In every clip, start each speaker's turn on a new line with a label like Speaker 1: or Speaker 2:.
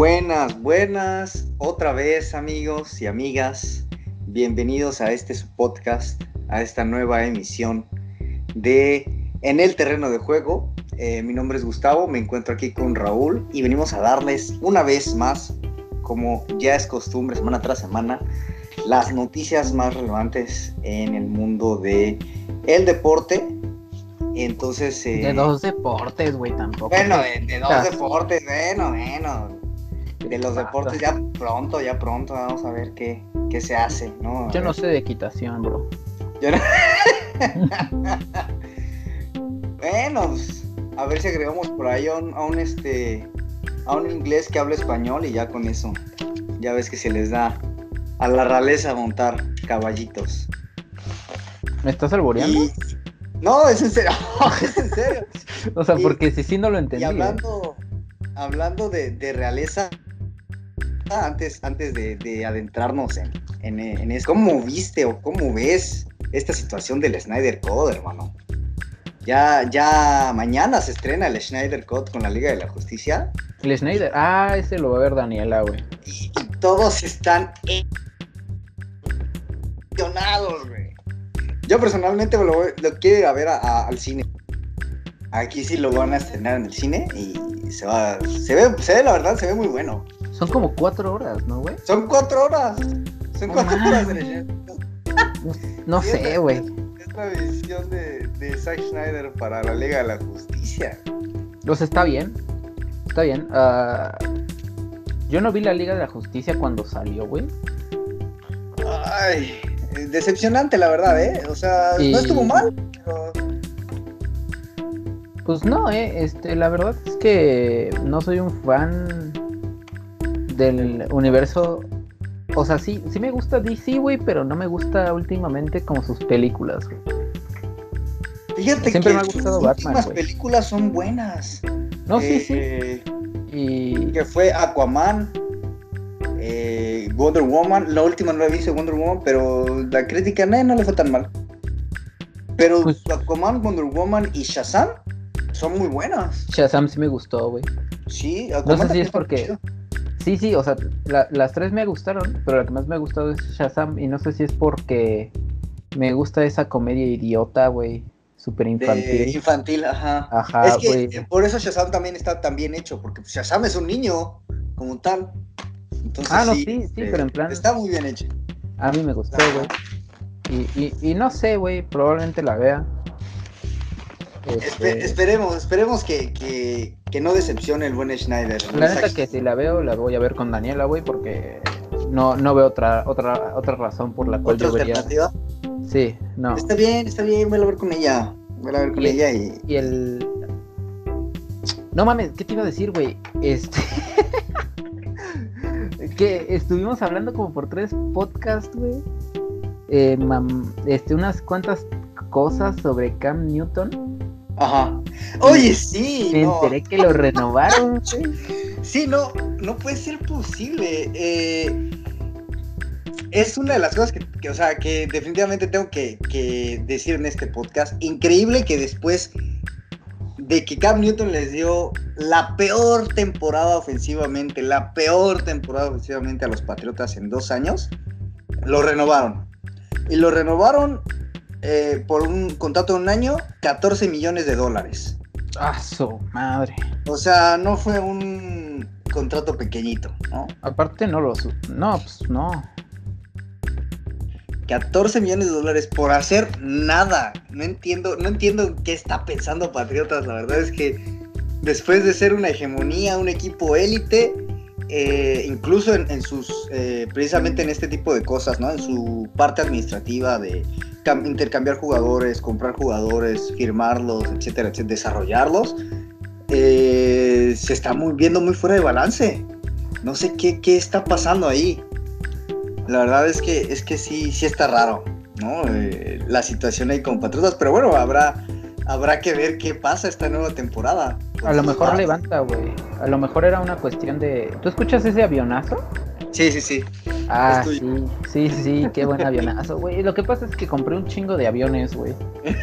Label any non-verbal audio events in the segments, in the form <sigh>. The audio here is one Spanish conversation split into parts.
Speaker 1: Buenas, buenas, otra vez amigos y amigas, bienvenidos a este podcast, a esta nueva emisión de En el terreno de juego. Eh, mi nombre es Gustavo, me encuentro aquí con Raúl y venimos a darles una vez más, como ya es costumbre, semana tras semana, las noticias más relevantes en el mundo de el deporte. Entonces...
Speaker 2: Eh, de dos deportes, güey, tampoco.
Speaker 1: Bueno, de, dos deportes, bueno, bueno. De los deportes ya pronto, ya pronto, vamos a ver qué, qué se hace, ¿no?
Speaker 2: Yo no sé de equitación, bro.
Speaker 1: Yo no... <laughs> bueno, pues, a ver si agregamos por ahí a un, a un, este a un inglés que habla español y ya con eso. Ya ves que se les da a la realeza montar caballitos.
Speaker 2: ¿Me estás alboreando?
Speaker 1: No, es en serio. <laughs> es en serio.
Speaker 2: o sea, porque si sí no lo entendí.
Speaker 1: Y hablando, hablando de, realeza, antes, antes de, adentrarnos en, en, en eso, ¿cómo viste o cómo ves esta situación del Snyder Code, hermano? Ya, ya mañana se estrena el Schneider Code con la Liga de la Justicia.
Speaker 2: El Schneider, ah, ese lo va a ver Daniela, güey.
Speaker 1: Y, todos están emocionados, güey. Yo personalmente lo, quiero ir a ver al cine. Aquí sí lo van a estrenar en el cine y se va, se ve, se ve la verdad, se ve muy bueno.
Speaker 2: Son como cuatro horas, ¿no, güey?
Speaker 1: Son cuatro horas. Son cuatro horas de
Speaker 2: No, no sé, güey
Speaker 1: la visión de, de Zack Schneider para la Liga de la Justicia.
Speaker 2: Pues está bien. Está bien. Uh, yo no vi la Liga de la Justicia cuando salió, güey.
Speaker 1: Ay, decepcionante la verdad, ¿eh? O sea, no estuvo mal, pero...
Speaker 2: Pues no, eh, este, la verdad es que no soy un fan del universo o sea, sí, sí me gusta DC, güey, pero no me gusta últimamente como sus películas, güey.
Speaker 1: Fíjate Siempre que me ha gustado Batman, últimas películas son buenas.
Speaker 2: No, sí, sí.
Speaker 1: Eh, y... Que fue Aquaman, eh, Wonder Woman. La última no la vi, Wonder Woman, pero la crítica no, no le fue tan mal. Pero pues Aquaman, Wonder Woman y Shazam son muy buenas.
Speaker 2: Shazam sí me gustó, güey.
Speaker 1: Sí,
Speaker 2: Aquaman No sé si es porque... Sí, sí, o sea, las tres me gustaron, pero la que más me ha gustado es Shazam y no sé si es porque me gusta esa comedia idiota, güey, súper infantil.
Speaker 1: infantil, ajá.
Speaker 2: Ajá,
Speaker 1: Es que por eso Shazam también está tan bien hecho, porque Shazam es un niño como tal. Entonces,
Speaker 2: ah, no, sí, sí, este, pero en plan...
Speaker 1: Está muy bien hecho.
Speaker 2: A mí me gustó, güey. Y, y, y no sé, güey, probablemente la vea.
Speaker 1: Este, esperemos, esperemos que, no decepcione el buen Schneider.
Speaker 2: La neta que si la veo, la voy a ver con Daniela, güey, porque no, no veo otra, otra, otra razón por la cual yo vería.
Speaker 1: alternativa?
Speaker 2: Sí, no.
Speaker 1: Está bien, está bien, voy a ver con ella. Voy a ver con ella y.
Speaker 2: Y el. No mames, ¿qué te iba a decir, güey? Este. <laughs> que estuvimos hablando como por tres podcasts, güey. Eh, este, unas cuantas cosas sobre Cam Newton.
Speaker 1: Ajá. Oye, sí.
Speaker 2: Me enteré que lo renovaron. <laughs>
Speaker 1: sí, no, no puede ser posible. Eh, es una de las cosas que, o sea, que definitivamente tengo que, que, decir en este podcast. Increíble que después de que Cam Newton les dio la peor temporada ofensivamente, la peor temporada ofensivamente a los Patriotas en dos años, lo renovaron. Y lo renovaron eh, por un contrato de un año, 14 millones de dólares.
Speaker 2: Ah, su madre.
Speaker 1: O sea, no fue un contrato pequeñito, ¿no?
Speaker 2: Aparte no lo... No, pues no.
Speaker 1: 14 millones de dólares por hacer nada. No entiendo, no entiendo qué está pensando Patriotas. La verdad es que después de ser una hegemonía, un equipo élite, eh, incluso en, sus, eh, precisamente en este tipo de cosas, ¿no? En su parte administrativa de intercambiar jugadores, comprar jugadores, firmarlos, etcétera, etcétera desarrollarlos, eh, se está muy, viendo muy fuera de balance. No sé qué, qué, está pasando ahí. La verdad es que, es que sí, sí está raro, ¿no? Eh, la situación ahí con Patriotas, pero bueno, habrá, habrá que ver qué pasa esta nueva temporada.
Speaker 2: a lo mejor levanta, güey. A lo mejor era una cuestión de... ¿Tú escuchas ese avionazo?
Speaker 1: Sí, sí, sí.
Speaker 2: Ah, sí, sí, sí, qué buen avionazo, güey. Lo que pasa es que compré un chingo de aviones, güey. <laughs>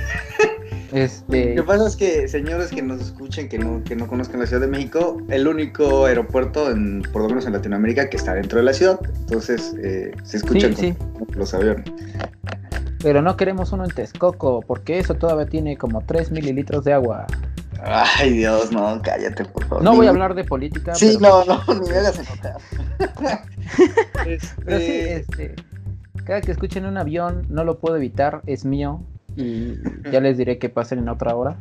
Speaker 2: Este...
Speaker 1: Lo que pasa es que, señores que nos escuchen, que no, que no conozcan la Ciudad de México, el único aeropuerto, en, por lo menos en Latinoamérica, que está dentro de la ciudad. Entonces, eh, se escuchan
Speaker 2: Sí,
Speaker 1: los aviones.
Speaker 2: Pero no queremos uno en Texcoco, porque eso todavía tiene como 3 mililitros de agua.
Speaker 1: Ay, Dios, no, cállate, por favor.
Speaker 2: No voy a hablar de política.
Speaker 1: Sí,
Speaker 2: pero,
Speaker 1: no, no, <laughs> ni me hagas enojar. <laughs>
Speaker 2: pero sí,
Speaker 1: Este,
Speaker 2: este, cada que escuchen un avión, no lo puedo evitar, es mío. Y ya les diré que pasen en otra hora.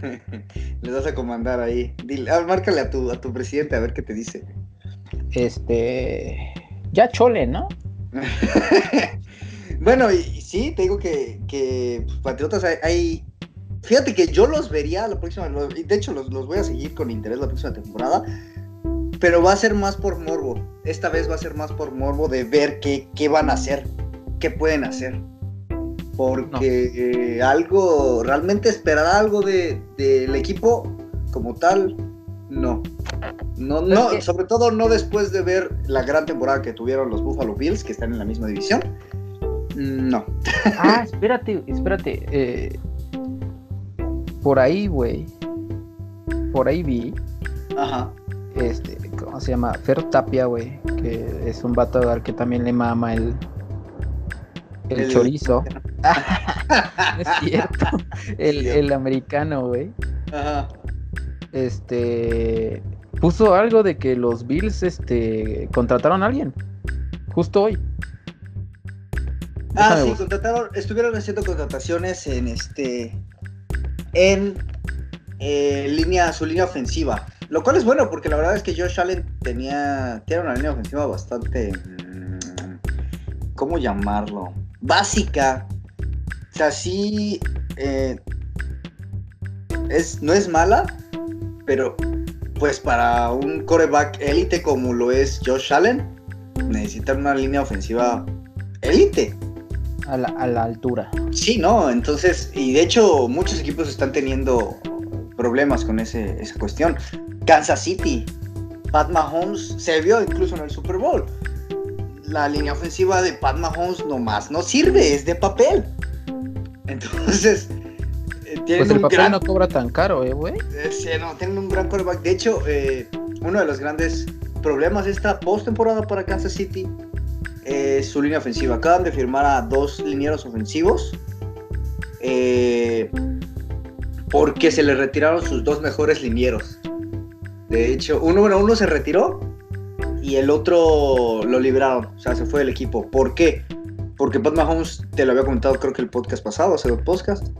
Speaker 2: <laughs>
Speaker 1: Les vas a comandar ahí. Dile, ah, márcale a tu, a tu presidente a ver qué te dice.
Speaker 2: Este. Ya chole, ¿no?
Speaker 1: Bueno, y, y sí, te digo que, que pues, Patriotas hay, hay- Fíjate que yo los vería la próxima. lo- y de hecho, los, los voy a seguir con interés la próxima temporada. Pero va a ser más por morbo. Esta vez va a ser más por morbo de ver qué, qué van a hacer. Qué pueden hacer. Porque eh, algo. Realmente esperar algo de- del equipo como tal. No. No, no,
Speaker 2: es que-
Speaker 1: sobre todo no después de ver la gran temporada que tuvieron los Buffalo Bills, que están en la misma división. No.
Speaker 2: Ah, espérate, espérate. eh, por ahí, güey. Por ahí vi.
Speaker 1: Ajá.
Speaker 2: Este, ¿cómo se llama? Fer Tapia, güey. Que es un vato al que también le mama el. El,
Speaker 1: El-
Speaker 2: chorizo. No <laughs> <laughs> es cierto. El, el americano, güey.
Speaker 1: Ajá.
Speaker 2: Este. Puso algo de que los Bills, este. Contrataron a alguien. Justo hoy.
Speaker 1: Ah, sí, contrataron, estuvieron haciendo contrataciones en este. En eh, línea, su línea ofensiva. Lo cual es bueno, porque la verdad es que Josh Allen tenía, tiene una línea ofensiva bastante. mm, ¿Cómo llamarlo? Básica. O sea, sí. eh, es, no es mala, pero pues para un coreback élite como lo es Josh Allen, necesitan una línea ofensiva élite.
Speaker 2: A la, a la altura.
Speaker 1: Sí, no, entonces, y de hecho muchos equipos están teniendo problemas con ese, esa cuestión. Kansas City, Pat Mahomes se vio incluso en el Super Bowl. La línea ofensiva de Pat Mahomes nomás no sirve, es de papel. Entonces, eh, tienen
Speaker 2: Pues el
Speaker 1: un
Speaker 2: papel
Speaker 1: gran
Speaker 2: no cobra tan caro, eh, güey.
Speaker 1: eh, sí, no, tienen un gran quarterback. De hecho, eh, uno de los grandes problemas de esta postemporada para Kansas City es su línea ofensiva. Acaban de firmar a dos linieros ofensivos eh, porque se le retiraron sus dos mejores linieros. De hecho, uno, bueno, uno se retiró y el otro lo liberaron. O sea, se fue del equipo. ¿Por qué? Porque Pat Mahomes, te lo había comentado creo que el podcast pasado, hace dos podcasts,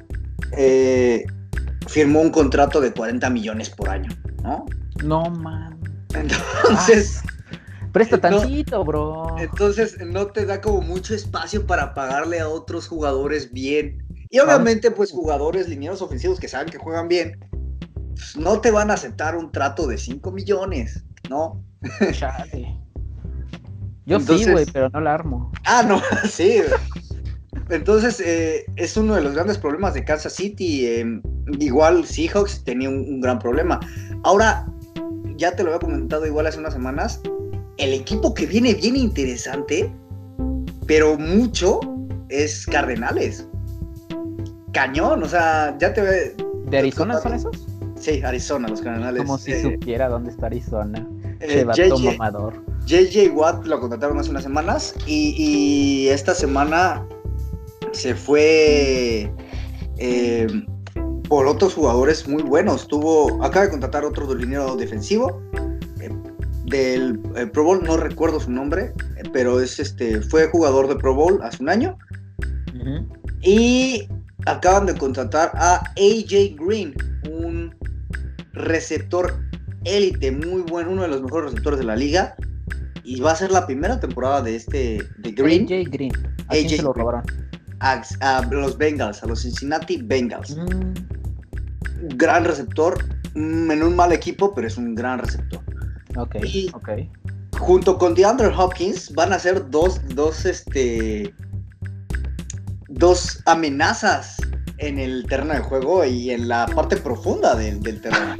Speaker 1: eh, firmó un contrato de 40 millones por año, ¿no?
Speaker 2: No, man.
Speaker 1: Entonces,
Speaker 2: Presta tantito, bro.
Speaker 1: entonces no te da como mucho espacio para pagarle a otros jugadores bien. Y obviamente, pues jugadores linieros ofensivos que saben que juegan bien, pues, no te van a aceptar un trato de 5 millones, ¿no?
Speaker 2: Chale. Yo sí, güey, pero no la armo.
Speaker 1: Ah, no, <laughs> sí. Entonces, eh, es uno de los grandes problemas de Kansas City. eh, igual Seahawks tenía un, un gran problema. Ahora, ya te lo había comentado igual hace unas semanas, el equipo que viene bien interesante, pero mucho, es Cardenales. Cañón, o sea, ya te ve...
Speaker 2: ¿De Arizona son esos?
Speaker 1: Sí, Arizona, los Cardenales.
Speaker 2: Como si
Speaker 1: Eh,
Speaker 2: supiera dónde está Arizona.
Speaker 1: eh, JJ
Speaker 2: mamador.
Speaker 1: JJ Watt lo contrataron hace unas semanas y, y esta semana se fue eh, por otros jugadores muy buenos. Tuvo, acaba de contratar otro liniero defensivo del eh, Pro Bowl, no recuerdo su nombre, pero es este, fue jugador de Pro Bowl hace un año y acaban de contratar a AJ Green, un receptor élite, muy bueno, uno de los mejores receptores de la liga. Y va a ser la primera temporada de este de Green
Speaker 2: AJ Green. ¿A
Speaker 1: AJ
Speaker 2: se lo robaron?
Speaker 1: a, a los Bengals, a los Cincinnati Bengals.
Speaker 2: Mm,
Speaker 1: gran receptor, mm, en un mal equipo, pero es un gran receptor.
Speaker 2: Ok,
Speaker 1: Y-
Speaker 2: ok.
Speaker 1: Junto con DeAndre Hopkins van a ser dos, dos, este, dos amenazas en el terreno de juego y en la parte profunda del, del terreno.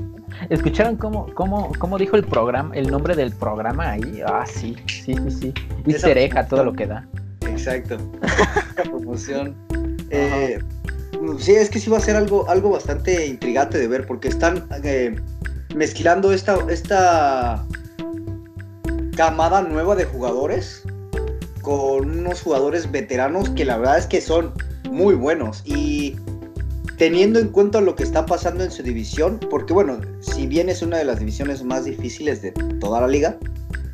Speaker 2: ¿Escucharon cómo, cómo, cómo dijo el programa, el nombre del programa ahí? Ah, sí, sí, sí, sí. Easter egg a todo lo que da.
Speaker 1: Exacto. <laughs> La promoción. Eh, Sí, es que sí va a ser algo, algo bastante intrigante de ver, porque están eh, mezclando esta, esta camada nueva de jugadores con unos jugadores veteranos que la verdad es que son muy buenos. Y teniendo en cuenta lo que está pasando en su división, porque bueno, si bien es una de las divisiones más difíciles de toda la liga,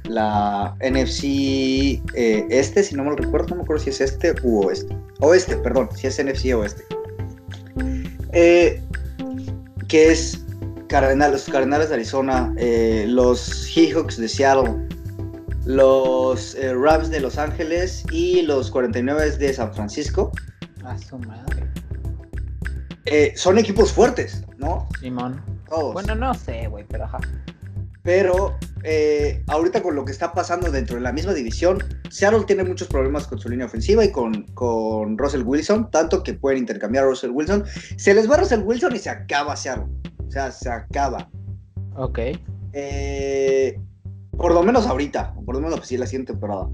Speaker 1: la NFC eh, este, si no me lo recuerdo, no me acuerdo si es este u oeste. Oeste, perdón, si es NFC oeste. Eh, que es Cardenales, los Cardenales de Arizona, eh, los Seahawks de Seattle, los Rams de Los Ángeles y los 49 de San Francisco.
Speaker 2: A su madre.
Speaker 1: son equipos fuertes, ¿no?
Speaker 2: Simón. Bueno, no sé, güey, pero ajá.
Speaker 1: Pero eh, ahorita con lo que está pasando dentro de la misma división, Seattle tiene muchos problemas con su línea ofensiva y con, con Russell Wilson, tanto que pueden intercambiar a Russell Wilson. Se les va Russell Wilson y se acaba Seattle. O sea, se acaba.
Speaker 2: Ok.
Speaker 1: Eh, por lo menos ahorita, por lo menos pues, sí, la siguiente temporada.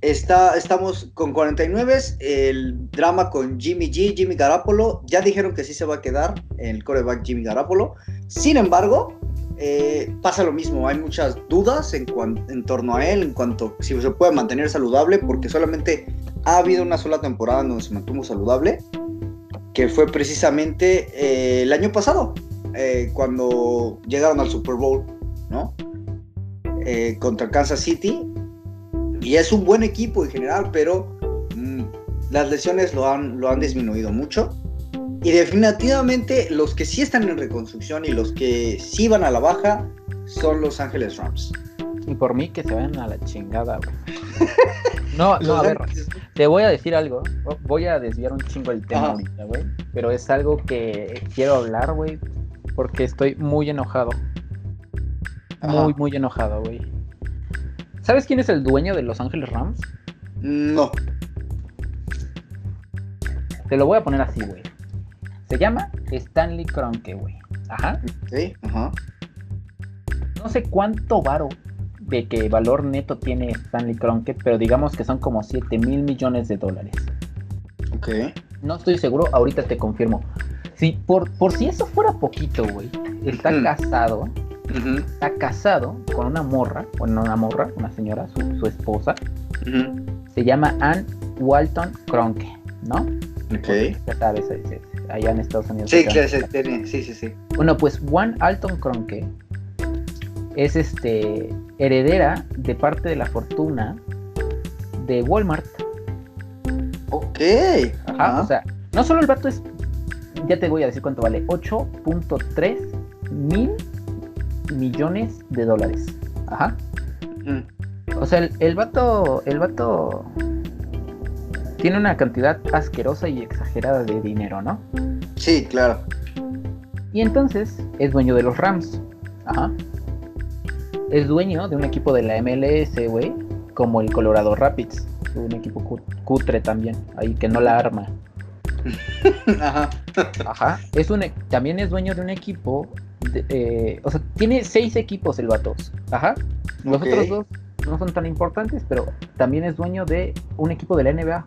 Speaker 1: Está, estamos con 49, el drama con Jimmy G, Jimmy Garapolo. Ya dijeron que sí se va a quedar el coreback Jimmy Garapolo. Sin embargo, eh, pasa lo mismo, hay muchas dudas en, en torno a él, en cuanto a si se puede mantener saludable, porque solamente ha habido una sola temporada donde se mantuvo saludable, que fue precisamente eh, el año pasado, eh, cuando llegaron al Super Bowl, ¿no? contra Kansas City, y es un buen equipo en general, pero mm, las lesiones lo han, lo han disminuido mucho. Y definitivamente los que sí están en reconstrucción y los que sí van a la baja son Los Ángeles Rams.
Speaker 2: Y por mí que se vayan a la chingada, <laughs> No, no, a ver, te voy a decir algo. Voy a desviar un chingo el tema ahorita, güey. Pero es algo que quiero hablar, güey. Porque estoy muy enojado. Muy, muy enojado, güey. ¿Sabes quién es el dueño de Los Ángeles Rams?
Speaker 1: No.
Speaker 2: Te lo voy a poner así, güey. Se llama Stanley Kroenke, güey. Ajá.
Speaker 1: Sí, ajá.
Speaker 2: No sé cuánto varo de qué valor neto tiene Stanley Kroenke, pero digamos que son como 7 mil millones de dólares.
Speaker 1: Ok.
Speaker 2: No estoy seguro, ahorita te confirmo. Sí, por, por si eso fuera poquito, güey. Está casado. Está casado con una morra, bueno, una morra, una señora, su, esposa. Se llama Ann Walton Kroenke, ¿no?
Speaker 1: Ok.
Speaker 2: Ya sabes, allá en Estados Unidos.
Speaker 1: Sí, claro, sí, sí, sí.
Speaker 2: Bueno, pues Juan Alton Cronke es este heredera de parte de la fortuna de Walmart.
Speaker 1: Ok.
Speaker 2: Ajá, o sea, no solo el vato es, ya te voy a decir cuánto vale, 8.3 mil millones de dólares. Ajá. O sea, el, el vato, el vato tiene una cantidad asquerosa y exagerada de dinero, ¿no?
Speaker 1: Sí, claro.
Speaker 2: Y entonces es dueño de los Rams. Ajá. Es dueño de un equipo de la MLS, güey, como el Colorado Rapids. Un equipo cutre también, ahí que no la arma. <laughs>
Speaker 1: Ajá.
Speaker 2: Ajá. Es un, e, también es dueño de un equipo. Eh, o sea, tiene seis equipos el Vatos. Ajá. Los otros dos no son tan importantes, pero también es dueño de un equipo de la NBA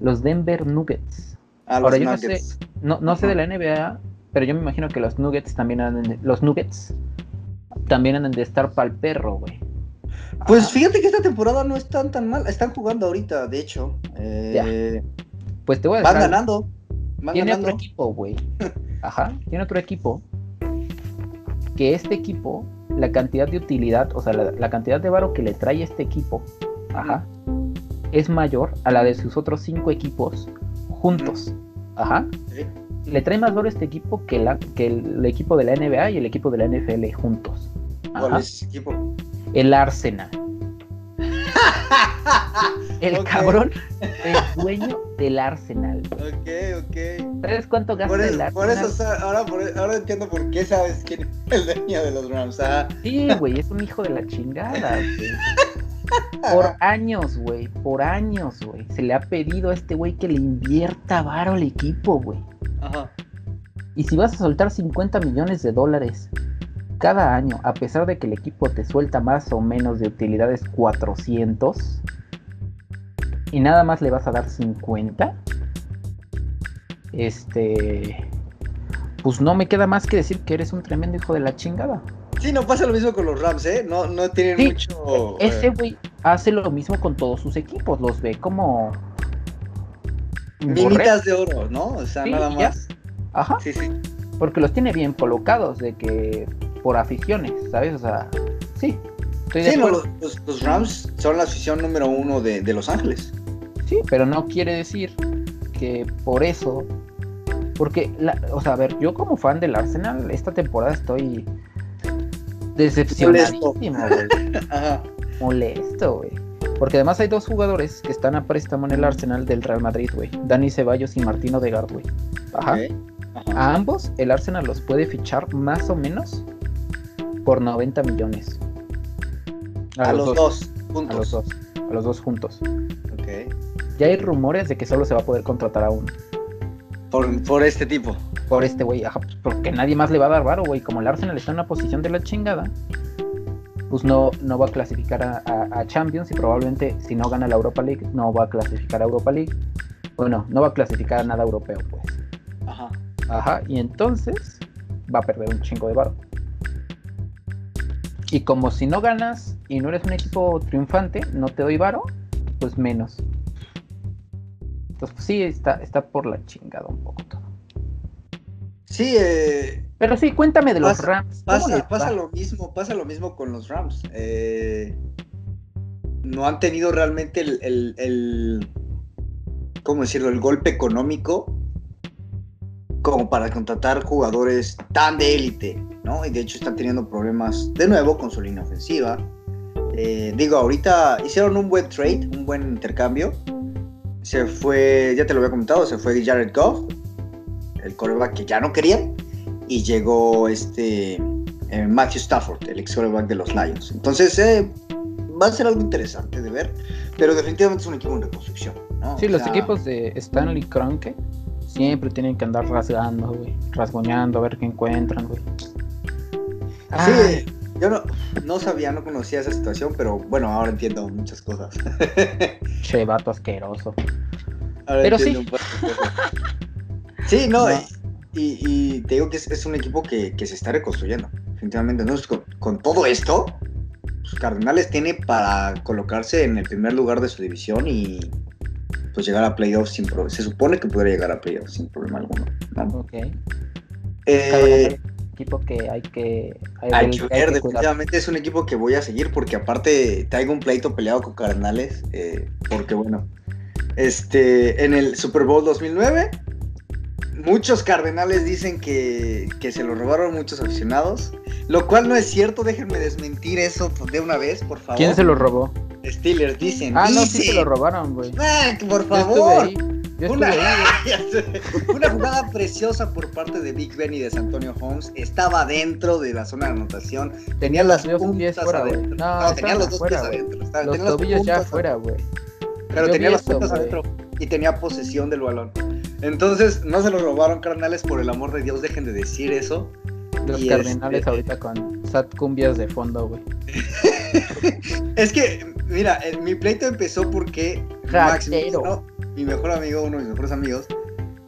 Speaker 2: los Denver Nuggets.
Speaker 1: Ah, Ahora, yo no sé,
Speaker 2: no, sé de la NBA, pero yo me imagino que los Nuggets también andan de, los Nuggets también andan de estar pa'l perro, güey.
Speaker 1: Pues fíjate que esta temporada no están tan mal, están jugando ahorita, de hecho. Eh,
Speaker 2: pues te voy a
Speaker 1: decir. Van ganando.
Speaker 2: tiene otro equipo, güey. <laughs> Ajá, tiene otro equipo. Que este equipo, la cantidad de utilidad, o sea, la, la cantidad de varo que le trae este equipo, ajá, es mayor a la de sus otros cinco equipos juntos. Ajá. Le trae más valor este equipo que, la, que el, equipo de la NBA y el equipo de la NFL juntos.
Speaker 1: ¿Cuál es ese equipo?
Speaker 2: El Arsenal. <laughs> el cabrón es dueño del Arsenal.
Speaker 1: Ok, ok.
Speaker 2: ¿Sabes cuánto gasta el Arsenal?
Speaker 1: Por eso, ahora, ahora entiendo por qué sabes quién es el dueño de los Rams. Ah.
Speaker 2: Sí, güey, es un hijo de la chingada. <laughs> Por años, güey, por años, güey. Se le ha pedido a este güey que le invierta varo al equipo, güey. Ajá. Y si vas a soltar 50 millones de dólares cada año, a pesar de que el equipo te suelta más o menos de utilidades 400, y nada más le vas a dar 50, este, pues no me queda más que decir que eres un tremendo hijo de la chingada.
Speaker 1: Sí, no pasa lo mismo con los Rams, ¿eh? No, no tienen mucho.
Speaker 2: E-, ese güey hace lo mismo con todos sus equipos, los ve como.
Speaker 1: Minitas de oro, ¿no? O sea, nada más.
Speaker 2: Ajá. Sí, sí. Porque los tiene bien colocados, de que por aficiones, ¿sabes? O sea, sí.
Speaker 1: sí, no, los, Rams son la afición número uno de, de Los Ángeles.
Speaker 2: Sí, pero no quiere decir que por eso porque, o sea, a ver, yo como fan del Arsenal, esta temporada estoy decepcionadísimo, güey. <laughs> Molesto, güey. Porque además hay dos jugadores que están a préstamo en el Arsenal del Real Madrid, güey. Dani Ceballos y Martino de güey. Ajá. A ambos el Arsenal los puede fichar más o menos por 90 millones.
Speaker 1: A, los, dos, juntos.
Speaker 2: A los dos. A los dos juntos. Ok. Ya hay rumores de que solo se va a poder contratar a uno.
Speaker 1: Por, este tipo.
Speaker 2: Por este güey, pues, porque nadie más le va a dar varo, güey. Como el Arsenal está en una posición de la chingada, pues no, no va a clasificar a, Champions y probablemente si no gana la Europa League, no va a clasificar a Europa League. Bueno, no va a clasificar a nada europeo, pues. Ajá. Ajá, y entonces va a perder un chingo de varo. Y como si no ganas y no eres un equipo triunfante, no te doy varo, pues menos. Entonces, pues sí, está, está por la chingada un poco todo.
Speaker 1: Sí, eh,
Speaker 2: pero sí, cuéntame de los Rams.
Speaker 1: Pasa, lo mismo, pasa lo mismo con los Rams. Eh, no han tenido realmente el, el, ¿cómo decirlo? El golpe económico como para contratar jugadores tan de élite, ¿no? Y de hecho están teniendo problemas de nuevo con su línea ofensiva. Eh, digo, ahorita hicieron un buen trade, un buen intercambio se fue, ya te lo había comentado, se fue Jared Goff, el coreback que ya no querían, y llegó este eh, Matthew Stafford, el ex coreback de los Lions. Entonces eh, va a ser algo interesante de ver, pero definitivamente es un equipo en reconstrucción. ¿no?
Speaker 2: Sí, los equipos de Stanley Kroenke siempre tienen que andar rasgando, güey, rasgoñando a ver qué encuentran, güey.
Speaker 1: Sí, yo no, no sabía, no conocía esa situación, pero bueno, ahora entiendo muchas cosas. <laughs>
Speaker 2: che, vato asqueroso. pero sí.
Speaker 1: sí, no, Y, te digo que es, un equipo que, se está reconstruyendo, definitivamente. ¿no? Con, con todo esto, los Cardenales tiene para colocarse en el primer lugar de su división y pues llegar a playoffs sin problema. Se supone que podría llegar a playoffs sin problema alguno. ¿no? Ok.
Speaker 2: Eh, equipo que hay que.
Speaker 1: Hay, que ver, definitivamente es un equipo que voy a seguir porque aparte traigo un pleito peleado con Cardenales. Eh, porque bueno, este, en el Super Bowl 2009, muchos Cardenales dicen que, que se lo robaron muchos aficionados. Lo cual no es cierto, déjenme desmentir eso de una vez, por favor.
Speaker 2: ¿Quién se lo robó?
Speaker 1: Steelers, dicen.
Speaker 2: Ah, no, sí se lo robaron, güey.
Speaker 1: Ah, por favor. Una, <laughs> una, jugada preciosa por parte de Big Ben y de Antonio Holmes. Estaba dentro de la zona de anotación. Tenía las puntas fuera, adentro. No, tenía los dos pies adentro.
Speaker 2: los tobillos ya afuera, güey.
Speaker 1: Pero tenía las puntas adentro y tenía posesión del balón. Entonces, no se lo robaron, carnales, por el amor de Dios, dejen de decir eso.
Speaker 2: Los cardenales este, ahorita con sat cumbias de fondo, güey. <laughs>
Speaker 1: es que, mira, mi pleito empezó porque Max, mi mejor amigo, uno de mis mejores amigos,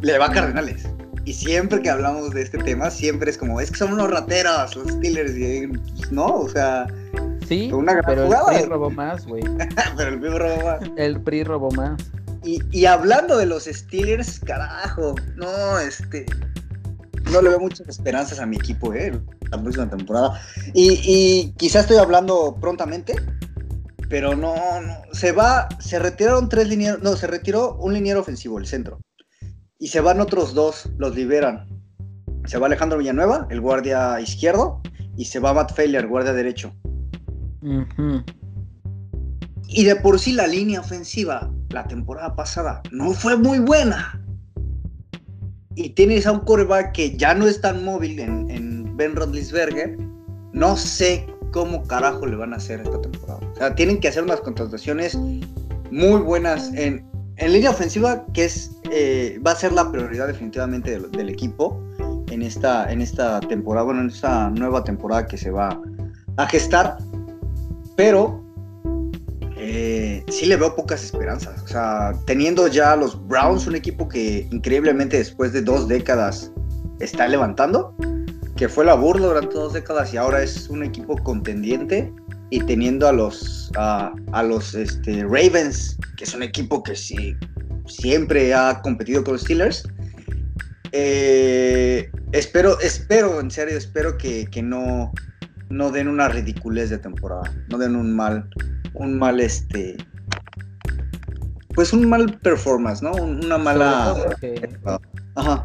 Speaker 1: le va a Cardenales. Y siempre que hablamos de este tema, siempre es como, es que son unos rateros los Steelers. Y pues, no, o sea.
Speaker 2: Sí, una pero el PRI robó más, güey. <laughs>
Speaker 1: pero el PRI robó más.
Speaker 2: El PRI robó más.
Speaker 1: Y, y hablando de los Steelers, carajo, no, este. No le veo muchas esperanzas a mi equipo, ¿eh? La próxima temporada. Y, y quizás estoy hablando prontamente, pero no, no, se va, se retiraron tres linieros, no, se retiró un liniero ofensivo, el centro, y se van otros dos, los liberan. Se va Alejandro Villanueva, el guardia izquierdo, y se va Matt Failer, guardia derecho. Y de por sí la línea ofensiva la temporada pasada no fue muy buena. Y tienes a un coreback que ya no es tan móvil en, en Ben Roethlisberger. No sé cómo carajo le van a hacer esta temporada. O sea, tienen que hacer unas contrataciones muy buenas en, línea ofensiva, que es eh, va a ser la prioridad definitivamente del, equipo en esta, en esta temporada, bueno, en esta nueva temporada que se va a gestar. Pero eh, sí le veo pocas esperanzas. O sea, teniendo ya los Browns, un equipo que increíblemente después de dos décadas está levantando, que fue la burla durante dos décadas y ahora es un equipo contendiente y teniendo a los a, los este, Ravens, que es un equipo que sí siempre ha competido con los Steelers. Eh, espero, espero, en serio, espero que, no, no den una ridiculez de temporada, no den un mal, un mal este, pues un mal performance, ¿no? Una mala.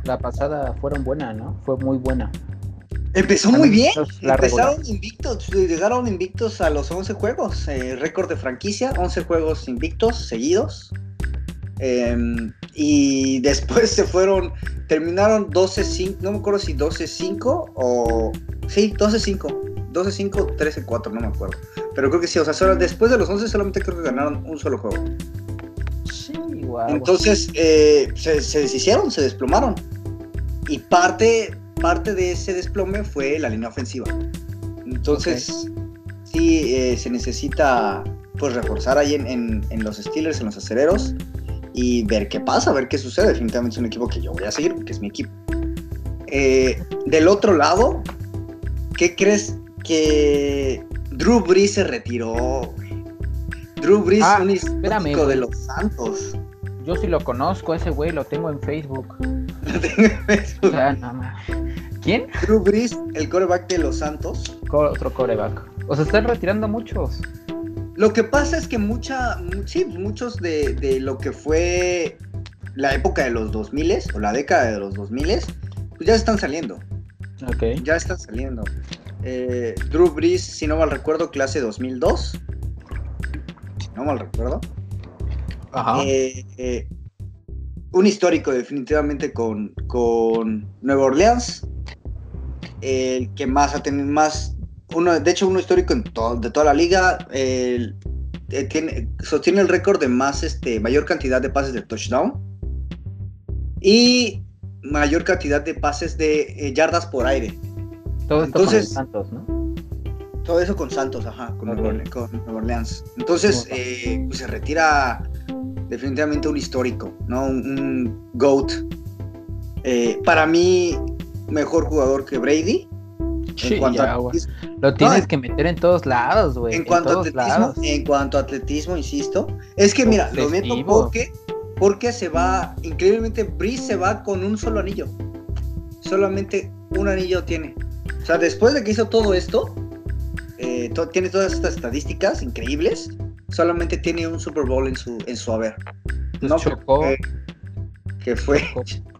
Speaker 2: La pasada fueron buena, ¿no? Fue muy buena.
Speaker 1: Empezó muy bien. Empezaron invictos, llegaron invictos a los 11 juegos. Eh, récord de franquicia, 11 juegos invictos seguidos. Em, y <laughs> después se fueron, terminaron 12-5, no me acuerdo si 12-5 o... Sí, 12-5, 12-5, 13-4, no me acuerdo. Pero creo que sí, o sea, después de los 11 solamente creo que ganaron un solo juego.
Speaker 2: Sí, wow.
Speaker 1: Entonces eh, se, se, deshicieron, se desplomaron. Y parte, parte de ese desplome fue la línea ofensiva. Entonces, sí, eh, se necesita pues reforzar ahí en, en, los Steelers, en los acereros y ver qué pasa, ver qué sucede. Definitivamente es un equipo que yo voy a seguir, que es mi equipo. Eh, del otro lado, ¿qué crees que Drew Brees se retiró? Drew Brees,
Speaker 2: ah,
Speaker 1: un histórico de los Santos.
Speaker 2: Yo sí lo conozco, ese güey lo tengo en Facebook. <laughs>
Speaker 1: Lo tengo en Facebook.
Speaker 2: ¿Quién?
Speaker 1: Drew Brees, el coreback de los Santos.
Speaker 2: otro coreback. O se están retirando muchos.
Speaker 1: Lo que pasa es que mucha, sí, muchos de, lo que fue la época de los 2000 o la década de los 2000 pues ya están saliendo.
Speaker 2: Ok.
Speaker 1: Ya están saliendo. Eh, Drew Brees, si no mal recuerdo, clase 2002. Si no mal recuerdo.
Speaker 2: Ajá.
Speaker 1: Eh, eh, un histórico definitivamente con, con Nueva Orleans. El que más ha tenido más uno, de hecho, uno histórico en de toda la liga. Eh, tiene, sostiene el récord de más, este, mayor cantidad de pases de touchdown y mayor cantidad de pases de eh, yardas por aire.
Speaker 2: Todo esto Entonces, con Santos, ¿no?
Speaker 1: Todo eso con Santos, ajá, con, Nueva, Orleans. Entonces, eh, pues, se retira definitivamente un histórico, ¿no? Un, GOAT. para mí, mejor jugador que Brady
Speaker 2: en cuanto a Lo tienes que meter en todos lados, güey.
Speaker 1: En, cuanto a atletismo, en cuanto a atletismo, insisto. Es que mira, lo meto porque, porque se va, increíblemente, Brice se va con un solo anillo. Solamente un anillo tiene. O sea, después de que hizo todo esto, eh, tiene todas estas estadísticas increíbles. Solamente tiene un Super Bowl en su, en su haber.
Speaker 2: Pues no chocó.
Speaker 1: Que, fue.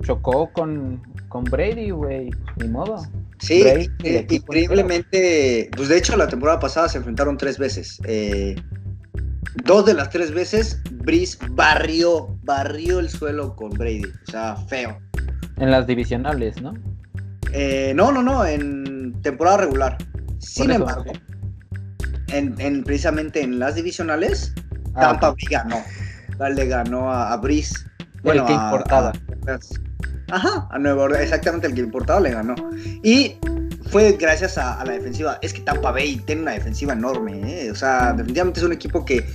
Speaker 2: Chocó, con, con Brady, güey. Ni modo.
Speaker 1: Sí, eh, increíblemente, pues de hecho la temporada pasada se enfrentaron tres veces. Eh, dos de las tres veces, Brice barrió, barrió el suelo con Brady, o sea, feo.
Speaker 2: En las divisionales, ¿no?
Speaker 1: Eh, no, no, no, en temporada regular. Sin embargo, en, precisamente en las divisionales, ah, Tampa ganó. Le ganó a, a Brice.
Speaker 2: Bueno, el que importaba.
Speaker 1: Ajá, a Nueva Orleans, exactamente el que importaba le ganó. Y fue gracias a, la defensiva. Es que Tampa Bay tiene una defensiva enorme, ¿eh? o sea, definitivamente es un equipo que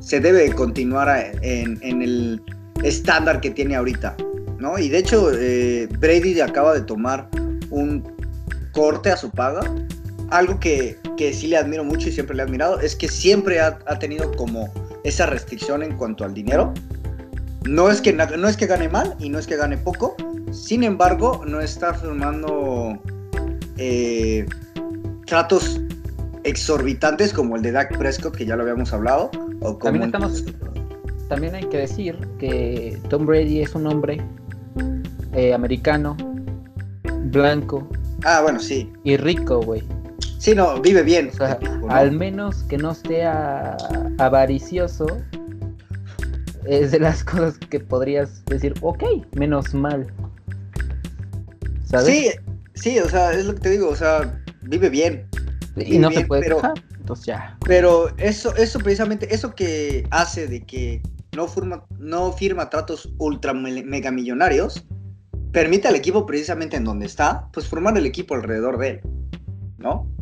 Speaker 1: se debe continuar en, el estándar que tiene ahorita, ¿no? Y de hecho, eh, Brady acaba de tomar un corte a su paga. Algo que, que, sí le admiro mucho y siempre le he admirado es que siempre ha, ha tenido como esa restricción en cuanto al dinero. No es, que, no es que gane mal y no es que gane poco, sin embargo, no está firmando eh, tratos exorbitantes como el de Dak Prescott, que ya lo habíamos hablado.
Speaker 2: también, también hay que decir que Tom Brady es un hombre eh, americano, blanco.
Speaker 1: Ah, bueno, sí.
Speaker 2: Y rico, güey.
Speaker 1: Sí, no, vive bien.
Speaker 2: Al menos que no sea avaricioso, es de las cosas que podrías decir, ok, menos mal.
Speaker 1: Sí, sí, o sea, es lo que te digo, o sea, vive bien.
Speaker 2: y no se puede pero, entonces ya.
Speaker 1: Pero eso, eso precisamente, eso que hace de que no firma, no firma tratos ultra mega millonarios, permite al equipo precisamente en donde está, pues formar el equipo alrededor de él, ¿no?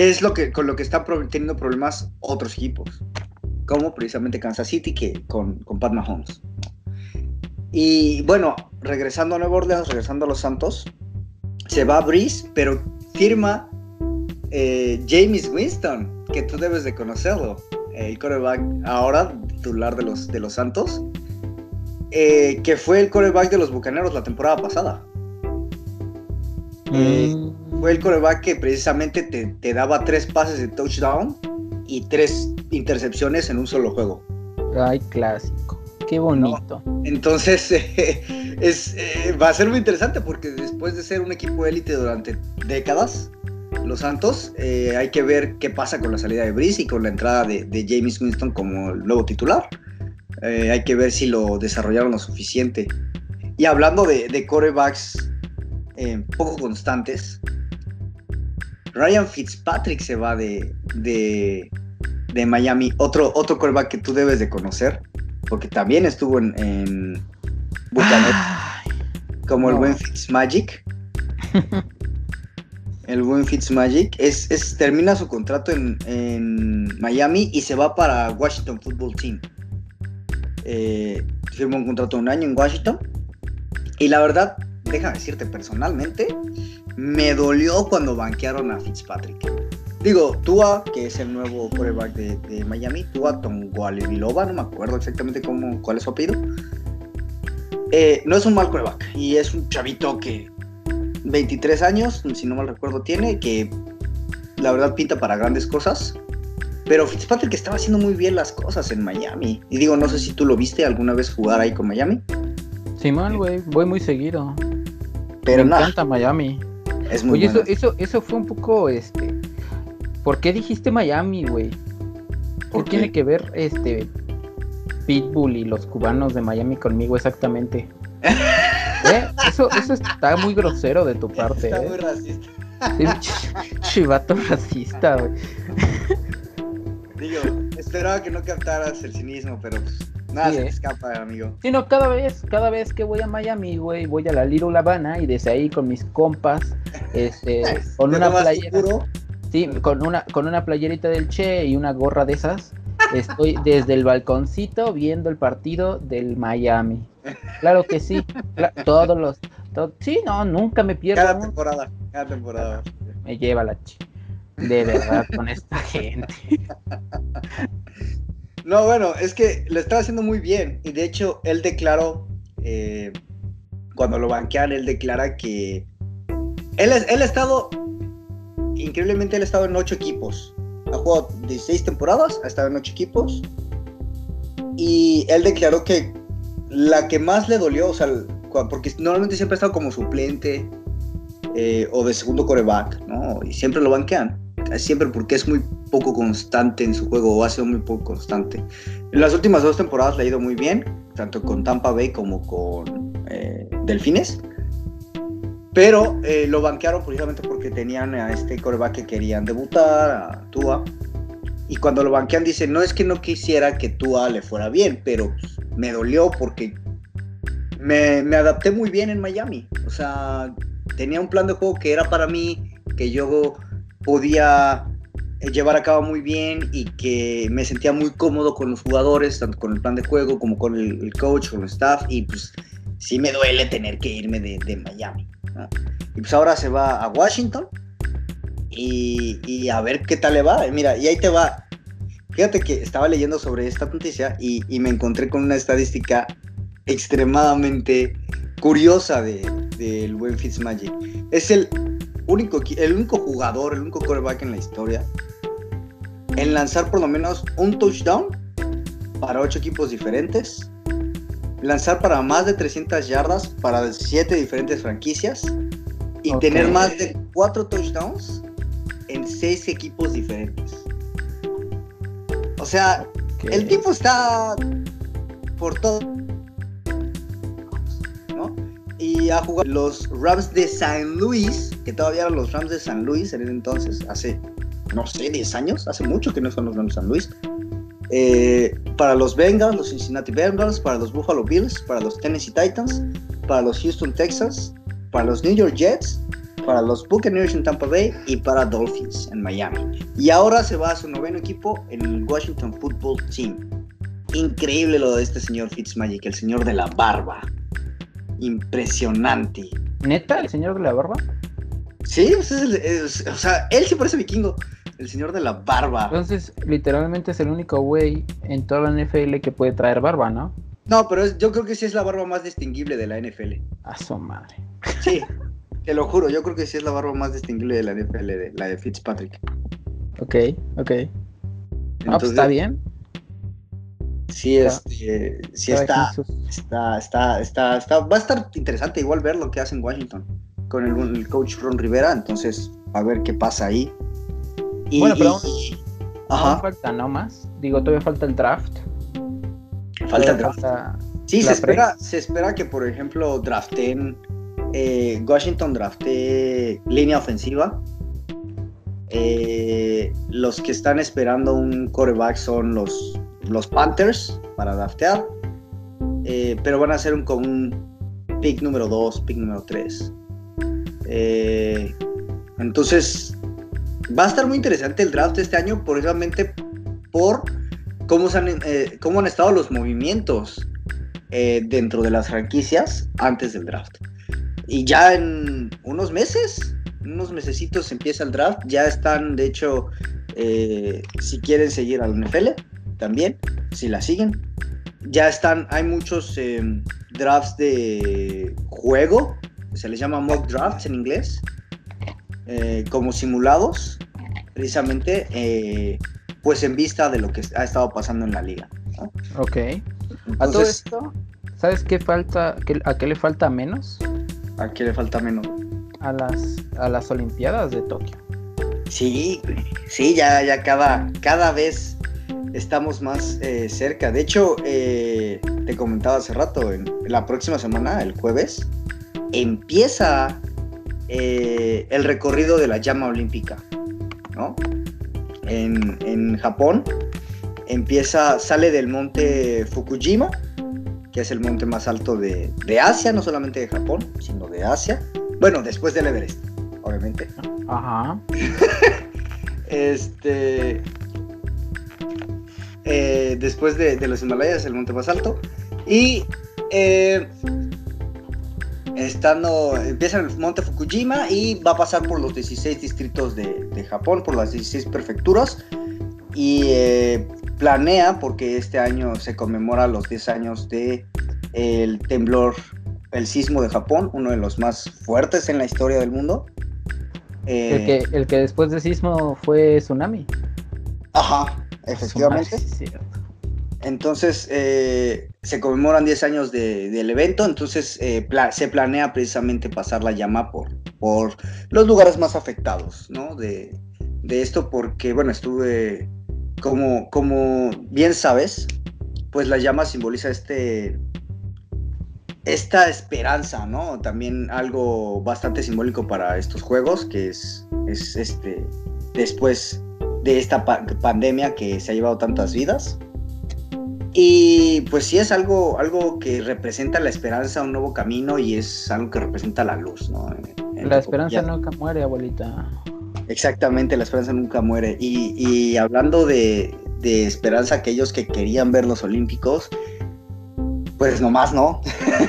Speaker 1: Que es lo que, con lo que están teniendo problemas otros equipos. como precisamente Kansas City que con, con Pat Mahomes. Y bueno, regresando a Nueva Orleans, regresando a los Santos, se va Breeze, pero firma eh, James Winston, que tú debes de conocerlo, el quarterback ahora titular de los, de los Santos, eh, que fue el quarterback de los Bucaneros la temporada pasada. Eh, mm. Fue el quarterback que precisamente te, daba tres pases de touchdown y tres intercepciones en un solo juego.
Speaker 2: Ay, clásico. Qué bonito.
Speaker 1: Entonces, <laughs> es, va a ser muy interesante porque después de ser un equipo élite durante décadas, los Santos, eh, hay que ver qué pasa con la salida de Brice y con la entrada de, James Winston como el nuevo titular. Eh, hay que ver si lo desarrollaron lo suficiente. Y hablando de, de corebacks eh, poco constantes, Ryan Fitzpatrick se va de, de, Miami, otro, otro que tú debes de conocer, porque también estuvo en, en como el buen Fitzmagic. <laughs> el buen Fitzmagic, es, es, termina su contrato en, Miami y se va para Washington Football Team. Eh, firma un contrato de un año en Washington. Y la verdad, déjame decirte personalmente, me dolió cuando banquearon a Fitzpatrick. Digo, Tua, que es el nuevo quarterback de, Miami, Tua Tongualivilova, no me acuerdo exactamente cómo, cuál es su apellido. Eh, no es un mal quarterback y es un chavito que 23 años, si no mal recuerdo, tiene, que la verdad pinta para grandes cosas. Pero Fitzpatrick estaba haciendo muy bien las cosas en Miami. Y digo, no sé si tú lo viste alguna vez jugar ahí con Miami.
Speaker 2: Sí, mal, güey, voy muy seguido.
Speaker 1: Pero Me
Speaker 2: encanta Miami.
Speaker 1: Es muy
Speaker 2: Oye, eso, eso, eso fue un poco, este... ¿Por qué dijiste Miami, güey? ¿Qué, tiene que ver, este, Pitbull y los cubanos de Miami conmigo exactamente? <laughs> ¿Eh? Eso, eso está muy grosero de tu parte.
Speaker 1: Está
Speaker 2: ¿eh?
Speaker 1: muy racista.
Speaker 2: chivato racista, güey.
Speaker 1: Digo, esperaba que no captaras el cinismo, pero pues, nada se ¿eh? escapa, amigo.
Speaker 2: Sí, no, cada vez, cada vez que voy a Miami, güey, voy a la Little Habana y desde ahí con mis compas, este, <laughs> con una playera. Sí, con una, con una playerita del Che y una gorra de esas. Estoy desde el balconcito viendo el partido del Miami. Claro que sí. todos los. sí, no, nunca me pierdo.
Speaker 1: Cada temporada, cada temporada.
Speaker 2: Me lleva la ch. De verdad, con esta <laughs> gente.
Speaker 1: No, bueno, es que lo estaba haciendo muy bien. Y de hecho, él declaró. Eh, cuando lo banquean, él declara que. Él, él ha estado. Increíblemente, él ha estado en ocho equipos. Ha jugado 16 temporadas, ha estado en ocho equipos. Y él declaró que la que más le dolió, o sea, porque normalmente siempre ha estado como suplente eh, o de segundo coreback, ¿no? Y siempre lo banquean. Siempre porque es muy poco constante en su juego o ha sido muy poco constante. En las últimas dos temporadas le ha ido muy bien, tanto con Tampa Bay como con eh, Delfines. Pero eh, lo banquearon precisamente porque tenían a este coreback que querían debutar, a Tua. Y cuando lo banquean dicen, no es que no quisiera que Tua le fuera bien, pero me dolió porque me, adapté muy bien en Miami. O sea, tenía un plan de juego que era para mí, que yo podía llevar a cabo muy bien y que me sentía muy cómodo con los jugadores, tanto con el plan de juego como con el, coach, con el staff. Y pues sí me duele tener que irme de, Miami. Y pues ahora se va a Washington y, y, a ver qué tal le va. Mira, y ahí te va Fíjate que estaba leyendo sobre esta noticia y, me encontré con una estadística extremadamente curiosa del de, buen Fitzmagic. Es el único, el único jugador, el único quarterback en la historia en lanzar por lo menos un touchdown para ocho equipos diferentes, lanzar para más de 300 yardas para siete diferentes franquicias y tener más de cuatro touchdowns en seis equipos diferentes. O sea, el tipo está por todo. ¿no? Y ha jugado los Rams de San Luis, que todavía eran los Rams de San Luis en ese entonces, hace, no sé, 10 años, hace mucho que no son los Rams de San Luis. Eh, para los Bengals, los Cincinnati Bengals, para los Buffalo Bills, para los Tennessee Titans, para los Houston Texans, para los New York Jets, para los Buccaneers en Tampa Bay y para Dolphins en Miami. Y ahora se va a su noveno equipo en el Washington Football Team. Increíble lo de este señor Fitzmagic, el señor de la barba. Impresionante.
Speaker 2: ¿Neta? ¿El señor de la barba?
Speaker 1: Sí, o sea, él sí parece vikingo. El señor de la barba.
Speaker 2: Entonces, literalmente es el único güey en toda la NFL que puede traer barba, ¿no?
Speaker 1: No, pero yo creo que sí es la barba más distinguible de la NFL.
Speaker 2: A su madre.
Speaker 1: Sí, <laughs> te lo juro, yo creo que sí es la barba más distinguible de la NFL, de la de Fitzpatrick.
Speaker 2: Ok, ok. Ah, pues está bien.
Speaker 1: Sí, este, sí está, está, está, está, está, va a estar interesante igual ver lo que hace en Washington con el, coach Ron Rivera, entonces a ver qué pasa ahí.
Speaker 2: Bueno, pero aún, falta, ¿no más? Digo, todavía falta el draft.
Speaker 1: Falta el draft. sí, se espera, se espera que, por ejemplo, draften eh, Washington drafte línea ofensiva. Eh, los que están esperando un coreback son los, los Panthers para draftear. Eh, pero van a ser un, con un pick número 2, pick número 3. entonces, va a estar muy interesante el draft este año, precisamente por cómo, han, cómo han estado los movimientos dentro de las franquicias antes del draft. Y ya en unos meses, unos mesecitos empieza el draft. Ya están, de hecho, eh, si quieren seguir al NFL, también, si la siguen. Ya están, hay muchos em, drafts de juego, se les llama mock drafts en inglés, eh, como simulados, precisamente, eh, pues en vista de lo que ha estado pasando en la liga.
Speaker 2: Ok. a todo esto, ¿sabes qué falta, a qué le falta menos?
Speaker 1: ¿A qué le falta menos?
Speaker 2: A las, a las Olimpiadas de Tokio.
Speaker 1: Sí, sí, ya, ya cada, cada vez estamos más eh, cerca. De hecho, eh, te comentaba hace rato, en la próxima semana, el jueves, empieza eh, el recorrido de la llama olímpica, ¿no? En, en Japón empieza, sale del monte Fukujima que es el monte más alto de, Asia, no solamente de Japón, sino de Asia. Bueno, después del Everest, obviamente.
Speaker 2: Ajá. <laughs>
Speaker 1: este. Eh, después de, los Himalayas, el monte más alto. Y. Eh, estando. Empieza en el monte Fukujima y va a pasar por los 16 distritos de, Japón, por las 16 prefecturas. Y eh, planea, porque este año se conmemora los 10 años de el temblor, el sismo de Japón, uno de los más fuertes en la historia del mundo.
Speaker 2: el, que, el que después del sismo fue tsunami.
Speaker 1: Ajá, efectivamente. Entonces, eh, se conmemoran 10 años del evento, entonces eh, se planea precisamente pasar la llama por, por los lugares más afectados, ¿no? De, de esto porque, bueno, estuve como, como bien sabes, pues la llama simboliza este, esta esperanza, ¿no? También algo bastante simbólico para estos juegos, que es, es este, después de esta pandemia que se ha llevado tantas vidas. Y pues sí es algo, algo que representa la esperanza, un nuevo camino y es algo que representa la luz, ¿no?
Speaker 2: la esperanza nunca muere, abuelita.
Speaker 1: Exactamente, la esperanza nunca muere. Y, hablando de, esperanza, aquellos que querían ver los Olímpicos, pues nomás no.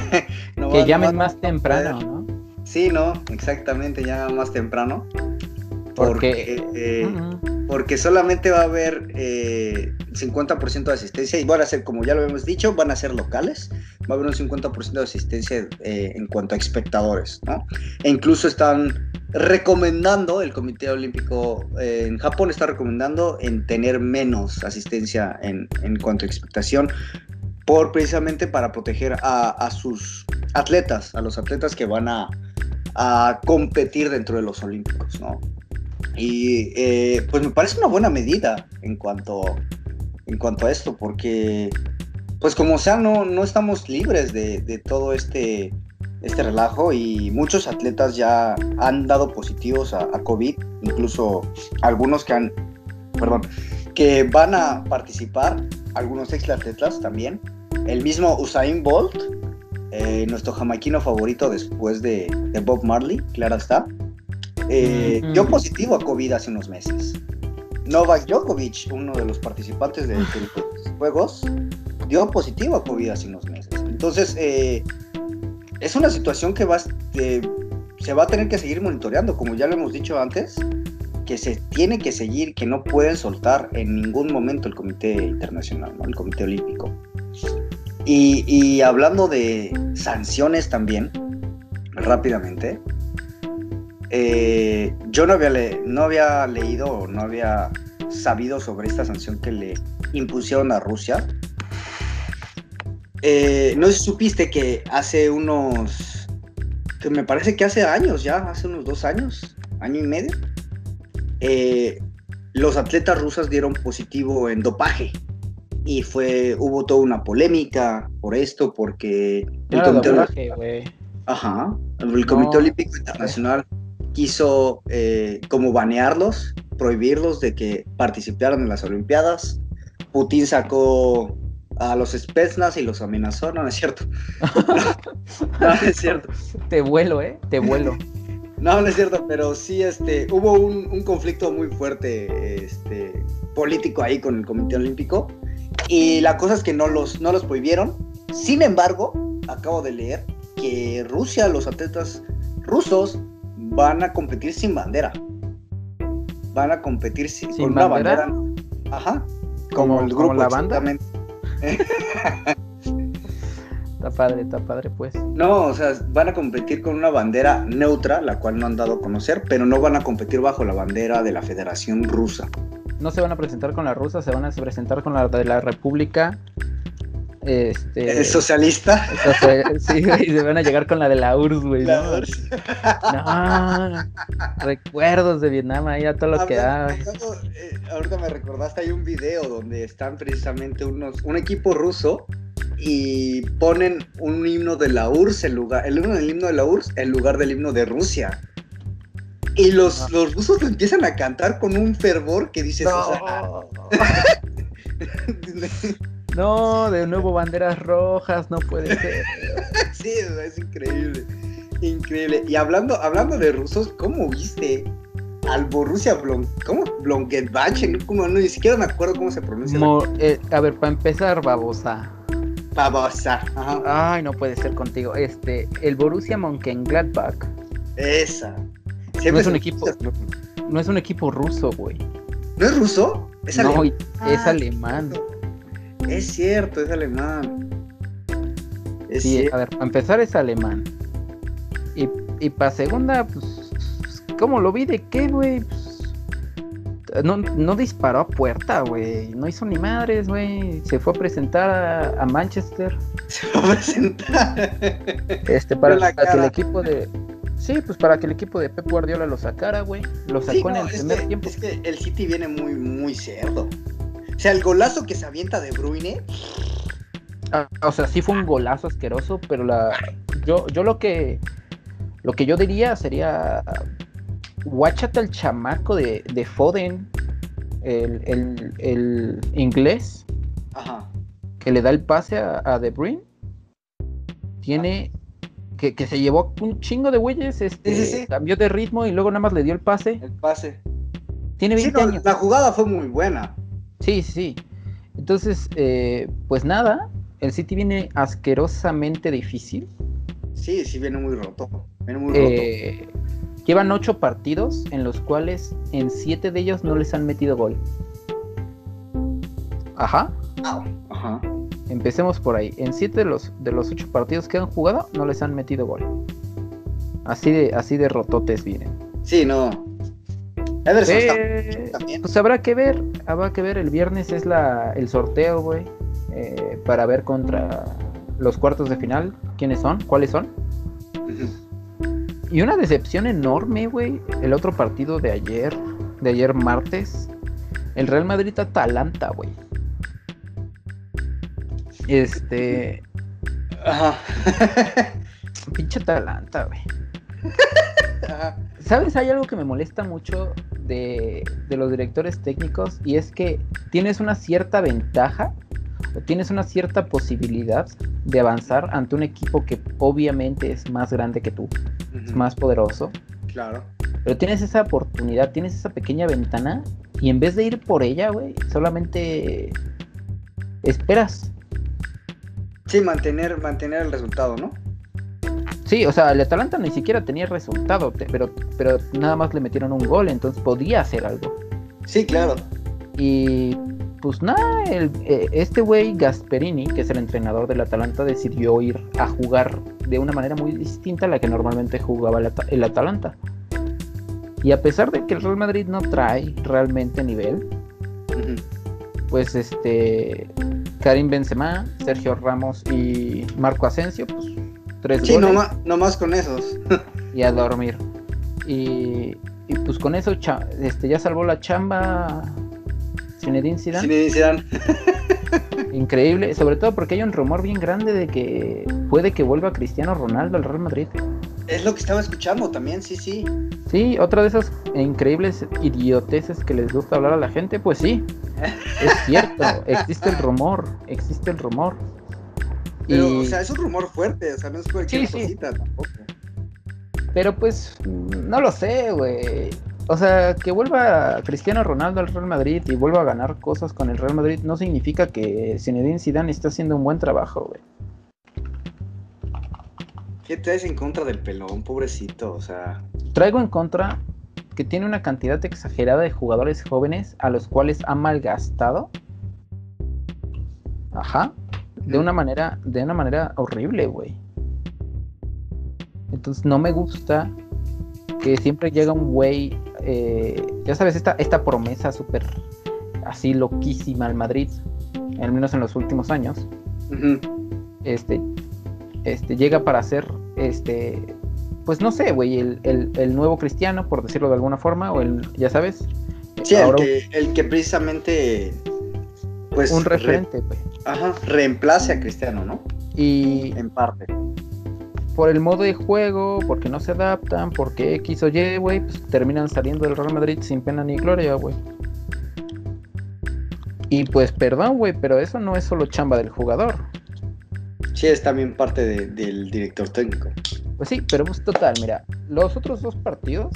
Speaker 1: <laughs>
Speaker 2: que llamen más temprano, ¿no?
Speaker 1: Sí, no, exactamente, ya más temprano. Porque, eh, porque solamente va a haber 50% eh, de asistencia y van a ser, como ya lo hemos dicho, van a ser locales. Va a haber un 50% de asistencia eh, en cuanto a espectadores, ¿no? E incluso están recomendando, el Comité Olímpico en Japón está recomendando en tener menos asistencia en, en cuanto a expectación por precisamente para proteger a, sus atletas, a los atletas que van a, competir dentro de los Olímpicos, ¿no? Y eh, pues me parece una buena medida en cuanto, en cuanto a esto, porque pues como sea, no, no estamos libres de, todo este, este relajo y muchos atletas ya han dado positivos a, COVID, incluso algunos que han, perdón, que van a participar, algunos ex atletas también, el mismo Usain Bolt, eh, nuestro jamaiquino favorito después de, Bob Marley, claro está. Eh, dio positivo a COVID hace unos meses. Novak Djokovic, uno de los participantes de, los Juegos, dio positivo a COVID hace unos meses. Entonces, eh, es una situación que va, se va a tener que seguir monitoreando, como ya lo hemos dicho antes, que se tiene que seguir, que no pueden soltar en ningún momento el Comité Internacional, el Comité Olímpico. Y, hablando de sanciones también, rápidamente, eh, yo no había, no había leído o no había sabido sobre esta sanción que le impusieron a Rusia. Eh, no sé si supiste que hace unos, que me parece que hace años ya, hace unos dos años, año y medio, eh, los atletas rusas dieron positivo en dopaje. Y fue hubo toda una polémica por esto porque
Speaker 2: el comité,
Speaker 1: Ajá, el comité olímpico internacional quiso eh, como banearlos prohibirlos de que participaran en las olimpiadas. Putin sacó a los Spetsnaz y los amenazó no, no es cierto <laughs> no, es cierto.
Speaker 2: Te vuelo eh te vuelo. <laughs>
Speaker 1: No, no es cierto, pero sí este, hubo un, un, conflicto muy fuerte este, político ahí con el Comité Olímpico y la cosa es que no los, no los prohibieron. Sin embargo, acabo de leer que Rusia, los atletas rusos, van a competir sin bandera. Van a competir sin,
Speaker 2: ¿Sin una bandera?
Speaker 1: Ajá.
Speaker 2: Como, el grupo. la banda. <laughs> está padre, está padre, pues.
Speaker 1: No, o sea, van a competir con una bandera neutra, la cual no han dado a conocer, pero no van a competir bajo la bandera de la Federación Rusa
Speaker 2: no se van a presentar con la rusa, se van a presentar con la de la República. Este,
Speaker 1: ¿Es socialista?
Speaker 2: sí, güey, se van a llegar con la de la URSS, güey. ¿no? recuerdos de Vietnam, ahí a todo lo que da.
Speaker 1: Eh, ahorita me recordaste, hay un video donde están precisamente unos, un equipo ruso y ponen un himno de la URSS en lugar, el himno del himno de la URSS en lugar del himno de Rusia. Y los, los rusos lo empiezan a cantar con un fervor que dices,
Speaker 2: no. <laughs> <laughs> de nuevo banderas rojas, no puede ser. <laughs>
Speaker 1: sí, es increíble. Increíble. Y hablando, hablando de rusos, ¿cómo viste al Borussia Blon ¿Cómo? Blongetbach, ¿no? ni siquiera me acuerdo cómo se pronuncia.
Speaker 2: Eh, a ver, para empezar, babosa.
Speaker 1: Babosa.
Speaker 2: Ay, no puede ser contigo. Este, el Borussia Mönchengladbach.
Speaker 1: Esa
Speaker 2: no es un equipo. No es un equipo ruso, güey.
Speaker 1: ¿No es ruso?
Speaker 2: Es no, es ah, alemán.
Speaker 1: Es cierto, es alemán.
Speaker 2: sí, a ver, para empezar es alemán. Y, y para segunda, pues, ¿cómo lo vi de qué, güey? Pues, no, no, disparó a puerta, güey. No hizo ni madres, güey. Se fue a presentar a, Manchester. <laughs>
Speaker 1: Se fue a presentar.
Speaker 2: Este, para que el equipo de, Sí, pues para que el equipo de Pep Guardiola lo sacara, güey. Lo sacó en el primer tiempo.
Speaker 1: Es que el City viene muy, muy cerdo. O sea, el golazo que se avienta de Bruyne.
Speaker 2: Ah, o sea, sí fue un golazo asqueroso, pero la. Yo, yo lo que. Lo que yo diría sería. Guáchate al chamaco de, de Foden. El, el, el, inglés.
Speaker 1: Ajá.
Speaker 2: Que le da el pase a, De Bruyne. Tiene que, se llevó un chingo de güeyes, este, cambió de ritmo y luego nada más le dio el pase.
Speaker 1: El pase.
Speaker 2: Tiene 20 años.
Speaker 1: La jugada fue muy buena.
Speaker 2: Sí, sí. Entonces, eh, pues nada, el City viene asquerosamente difícil.
Speaker 1: Sí, sí, viene muy roto. Viene muy roto.
Speaker 2: Eh, llevan ocho partidos en los cuales en siete de ellos no les han metido gol. Ajá.
Speaker 1: Ajá.
Speaker 2: Empecemos por ahí. En siete de los, de los ocho partidos que han jugado, no les han metido gol. Así de, así de rototes vienen.
Speaker 1: Sí, no.
Speaker 2: Eh, pues habrá que ver, habrá que ver. El viernes es la, el sorteo, güey. Eh, para ver contra los cuartos de final. ¿Quiénes son? ¿Cuáles son? Y una decepción enorme, güey. El otro partido de ayer, de ayer martes. El Real Madrid-Atalanta, güey. Este. Ajá. <laughs> Pinche Atalanta, güey. ¿Sabes? Hay algo que me molesta mucho de, de, los directores técnicos y es que tienes una cierta ventaja o tienes una cierta posibilidad de avanzar ante un equipo que obviamente es más grande que tú, es más poderoso.
Speaker 1: Claro.
Speaker 2: Pero tienes esa oportunidad, tienes esa pequeña ventana y en vez de ir por ella, güey, solamente esperas.
Speaker 1: Sí, mantener, mantener el resultado, ¿no?
Speaker 2: Sí, o sea, el Atalanta ni siquiera tenía resultado, pero, pero nada más le metieron un gol, entonces podía hacer algo.
Speaker 1: Sí, claro.
Speaker 2: Y pues nada, el- eh, este güey Gasperini, que es el entrenador del Atalanta, decidió ir a jugar de una manera muy distinta a la que normalmente jugaba el, el Atalanta. Y a pesar de que el Real Madrid no trae realmente nivel, pues este Karim Benzema, Sergio Ramos y Marco Asensio, pues tres
Speaker 1: Sí,
Speaker 2: goles
Speaker 1: nomás, nomás con esos.
Speaker 2: y a dormir. Y, y, pues con eso este, ya salvó la chamba Zinedine Zidane.
Speaker 1: Zinedine Zidane.
Speaker 2: Increíble, sobre todo porque hay un rumor bien grande de que puede que vuelva Cristiano Ronaldo al Real Madrid.
Speaker 1: Es lo que estaba escuchando también, sí, sí.
Speaker 2: Sí, otra de esas increíbles idioteces que les gusta hablar a la gente, pues sí, es cierto, <laughs> existe el rumor, existe el rumor.
Speaker 1: Pero,
Speaker 2: Y-
Speaker 1: o sea, es un rumor fuerte, o sea, no es cualquier
Speaker 2: Sí, sí.
Speaker 1: cosita tampoco.
Speaker 2: Pero pues, no lo sé, güey. O sea, que vuelva Cristiano Ronaldo al Real Madrid y vuelva a ganar cosas con el Real Madrid no significa que Zinedine Zidane está haciendo un buen trabajo, güey.
Speaker 1: ¿Qué traes en contra del pelón, pobrecito? O sea,
Speaker 2: Traigo en contra que tiene una cantidad exagerada de jugadores jóvenes a los cuales ha malgastado. Ajá. De
Speaker 1: Ujú.
Speaker 2: una manera, de una manera horrible, güey. Entonces no me gusta que siempre llega un güey, eh, ya sabes, esta, esta promesa súper así loquísima al Madrid, al menos en los últimos años, este, este llega para ser, este, pues no sé, güey, el, el- el nuevo cristiano, por decirlo de alguna forma, o el, ya sabes,
Speaker 1: sí, el que, el que precisamente, pues,
Speaker 2: un
Speaker 1: re-
Speaker 2: referente, güey.
Speaker 1: ajá, reemplace a Cristiano, ¿no?
Speaker 2: Y
Speaker 1: En parte.
Speaker 2: por el modo de juego, porque no se adaptan, porque X o Y, güey, pues terminan saliendo del Real Madrid sin pena ni gloria, güey. Y pues perdón, güey, pero eso no es solo chamba del jugador.
Speaker 1: Sí, es también parte de- del director técnico.
Speaker 2: Pues sí, pero pues total, mira, los otros dos partidos,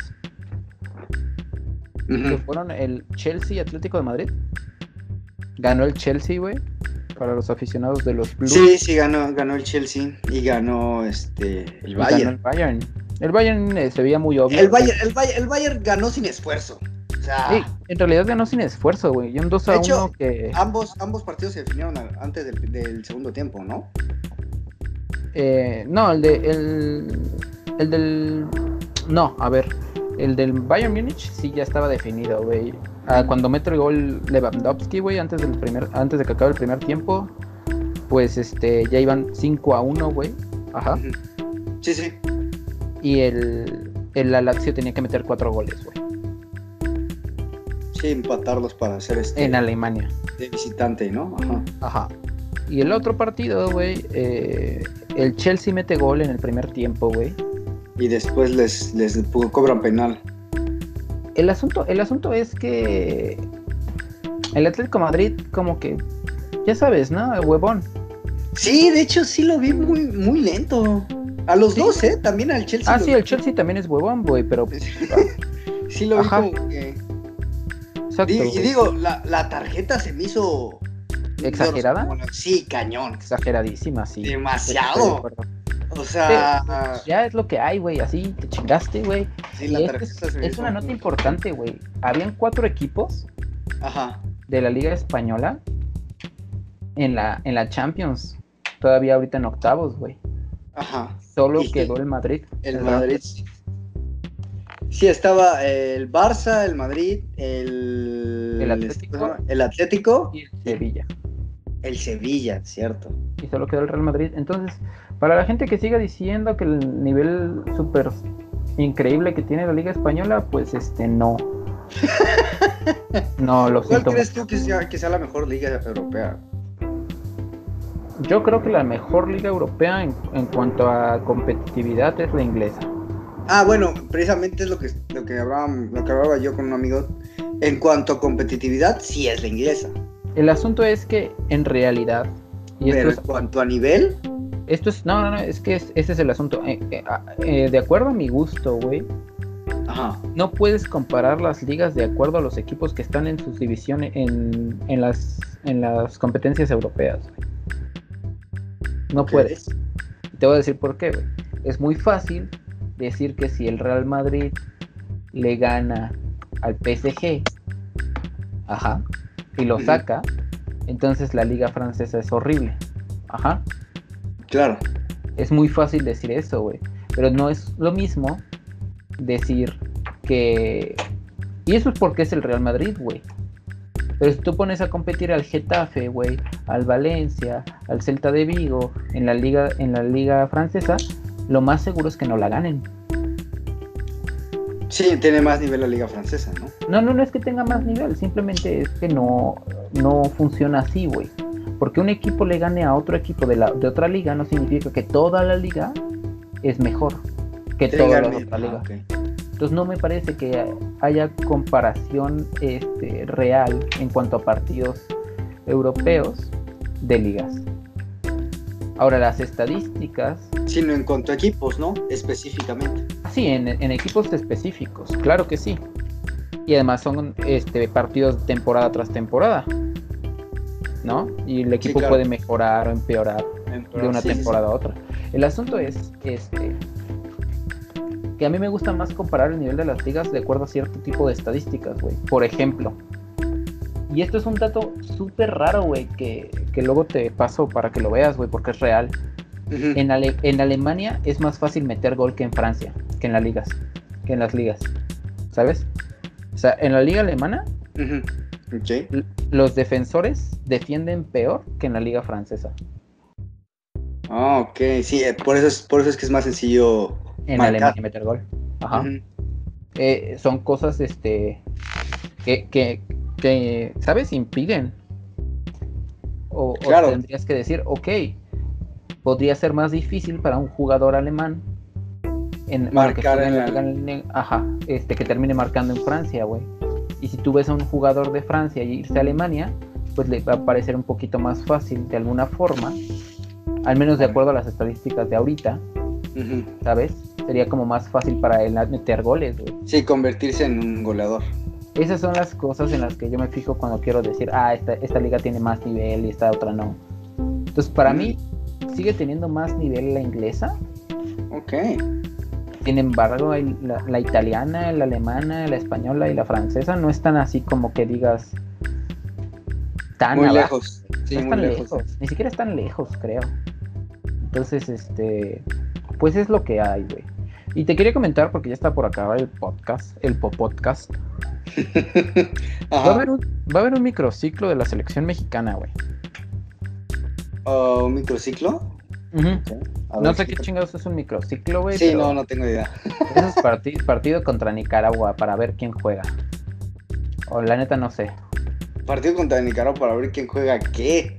Speaker 2: que fueron el Chelsea y Atlético de Madrid, ganó el Chelsea, güey, para los aficionados de los Blues.
Speaker 1: Sí, sí, ganó, ganó el Chelsea y ganó este el
Speaker 2: y ganó el
Speaker 1: Bayern.
Speaker 2: El Bayern eh, se veía muy obvio.
Speaker 1: El Bayern, el Bayern, el Bayern ganó sin esfuerzo. O sea,
Speaker 2: Sí, en realidad ganó sin esfuerzo, güey. Y un 2 a
Speaker 1: De hecho,
Speaker 2: 1 que.
Speaker 1: ambos, ambos partidos se definieron antes del, del segundo tiempo, ¿no?
Speaker 2: Eh, no, el de. El, el del. No, a ver. El del Bayern Múnich sí ya estaba definido, güey. Ah, cuando mete el gol Lewandowski, güey, antes del primer, antes de que acabe el primer tiempo, pues este, ya iban 5 a 1, güey. Ajá.
Speaker 1: Sí, sí.
Speaker 2: Y el, el la Lazio tenía que meter 4 goles, güey.
Speaker 1: Sí, empatarlos para hacer este
Speaker 2: En Alemania.
Speaker 1: de visitante, ¿no? Ajá.
Speaker 2: Ajá. Y el otro partido, güey, eh, el Chelsea mete gol en el primer tiempo, güey.
Speaker 1: Y después les, les cobran penal.
Speaker 2: El asunto, el asunto es que el Atlético de Madrid, como que, ya sabes, ¿no? El huevón.
Speaker 1: Sí, de hecho sí lo vi muy, muy lento. A los
Speaker 2: Sí.
Speaker 1: dos, ¿eh? También al Chelsea.
Speaker 2: Ah, sí,
Speaker 1: vi-
Speaker 2: el Chelsea también es huevón, güey, pero <laughs>
Speaker 1: Sí lo vi
Speaker 2: Ajá.
Speaker 1: como que...
Speaker 2: exacto,
Speaker 1: y digo, la, la tarjeta se me hizo...
Speaker 2: ¿Exagerada?
Speaker 1: como Sí, cañón.
Speaker 2: exageradísima, sí.
Speaker 1: Demasiado. O sea...
Speaker 2: Ya es lo que hay, güey, así te chingaste, güey.
Speaker 1: Sí, la
Speaker 2: es, es una nota importante, güey. Habían cuatro equipos
Speaker 1: Ajá.
Speaker 2: de la Liga Española en la, en la Champions. Todavía ahorita en octavos, güey.
Speaker 1: Ajá.
Speaker 2: Solo
Speaker 1: Y-
Speaker 2: quedó el Madrid.
Speaker 1: El Madrid. Sí, estaba el Barça, el Madrid, el...
Speaker 2: El Atlético.
Speaker 1: El Atlético,
Speaker 2: Y el Sevilla.
Speaker 1: el Sevilla, ¿cierto?
Speaker 2: y solo quedó el Real Madrid. Entonces, para la gente que siga diciendo que el nivel súper increíble que tiene la Liga Española, pues este no. <laughs> No, lo
Speaker 1: ¿Cuál
Speaker 2: siento.
Speaker 1: crees tú que sea, que sea la mejor liga europea?
Speaker 2: Yo creo que la mejor liga europea en, en cuanto a competitividad es la inglesa.
Speaker 1: Ah, bueno, precisamente es lo que, lo que, hablaba, lo que hablaba yo con un amigo. En cuanto a competitividad, sí es la inglesa.
Speaker 2: El asunto es que en realidad, y
Speaker 1: pero
Speaker 2: esto
Speaker 1: en cuanto a nivel,
Speaker 2: esto es, no, no, no, es que es- ese es el asunto. Eh, eh, ah, eh, de acuerdo a mi gusto, güey,
Speaker 1: Ajá.
Speaker 2: No puedes comparar las ligas de acuerdo a los equipos que están en sus divisiones, en, en las, en las competencias europeas. güey. No puedes. Te voy a decir por qué, güey. Es muy fácil decir que si el Real Madrid le gana al PSG, ajá, y lo saca, entonces la liga francesa es horrible. Ajá.
Speaker 1: Claro.
Speaker 2: Es muy fácil decir eso, güey. Pero no es lo mismo decir que... Y eso es porque es el Real Madrid, güey. Pero si tú pones a competir al Getafe, güey, al Valencia, al Celta de Vigo, en la liga, en la liga francesa, lo más seguro es que no la ganen.
Speaker 1: Sí, tiene más nivel la liga francesa, ¿no?
Speaker 2: No, no, no es que tenga más nivel, simplemente es que no, no funciona así, güey. Porque un equipo le gane a otro equipo de, la, de otra liga no significa que toda la liga es mejor que toda la otra
Speaker 1: ah,
Speaker 2: liga. Entonces no me parece que haya comparación este, real en cuanto a partidos europeos de ligas. Ahora las estadísticas,
Speaker 1: Sino en cuanto a equipos, ¿no? Específicamente.
Speaker 2: sí, en, en equipos específicos, claro que sí. Y además son este, partidos temporada tras temporada, ¿no? Y el equipo
Speaker 1: claro.
Speaker 2: puede mejorar o empeorar de una
Speaker 1: Sí, sí, sí.
Speaker 2: temporada a otra. El asunto es este que a mí me gusta más comparar el nivel de las ligas de acuerdo a cierto tipo de estadísticas, güey. Por ejemplo, y esto es un dato súper raro, güey, que, que luego te paso para que lo veas, güey, porque es real. En, Ale- en Alemania es más fácil meter gol que en Francia, que en las ligas, que en las ligas, ¿sabes? O sea, en la liga alemana los defensores defienden peor que en la liga francesa.
Speaker 1: Ah, ok. Sí, eh, por eso es, por eso es que es más sencillo.
Speaker 2: En
Speaker 1: Marcar.
Speaker 2: Alemania meter gol. Ajá. Eh, son cosas este que, que, que, ¿sabes? Impiden. O, o tendrías que decir, ok, podría ser más difícil para un jugador alemán en,
Speaker 1: Marcar en
Speaker 2: liga en- ajá, este, que termine marcando en Francia, güey. Y si tú ves a un jugador de Francia y irse a Alemania, pues le va a parecer un poquito más fácil de alguna forma, al menos de acuerdo a las estadísticas de ahorita. ¿sabes? Sería como más fácil para él meter goles, güey.
Speaker 1: Sí, convertirse en un goleador.
Speaker 2: Esas son las cosas en las que yo me fijo cuando quiero decir, ah, esta, esta liga tiene más nivel y esta otra no. Entonces, para mí, sigue teniendo más nivel la inglesa.
Speaker 1: Ok.
Speaker 2: Sin embargo, la, la italiana, la alemana, la española y la francesa no están así como que digas tan
Speaker 1: Muy
Speaker 2: abajo.
Speaker 1: lejos. Sí,
Speaker 2: no
Speaker 1: muy
Speaker 2: están
Speaker 1: lejos.
Speaker 2: lejos. Ni siquiera están lejos, creo. Entonces, este, pues es lo que hay, güey. Y te quería comentar, porque ya está por acabar el podcast, el podcast. <laughs> Va a, haber un, va a haber un microciclo de la selección mexicana, güey.
Speaker 1: Ah, ¿Un microciclo?
Speaker 2: No
Speaker 1: ver,
Speaker 2: sé qué chingados es un microciclo, güey.
Speaker 1: Sí, no, no tengo idea.
Speaker 2: Eso es parti- partido contra Nicaragua para ver quién juega. O la neta no sé.
Speaker 1: Partido contra Nicaragua para ver quién juega qué.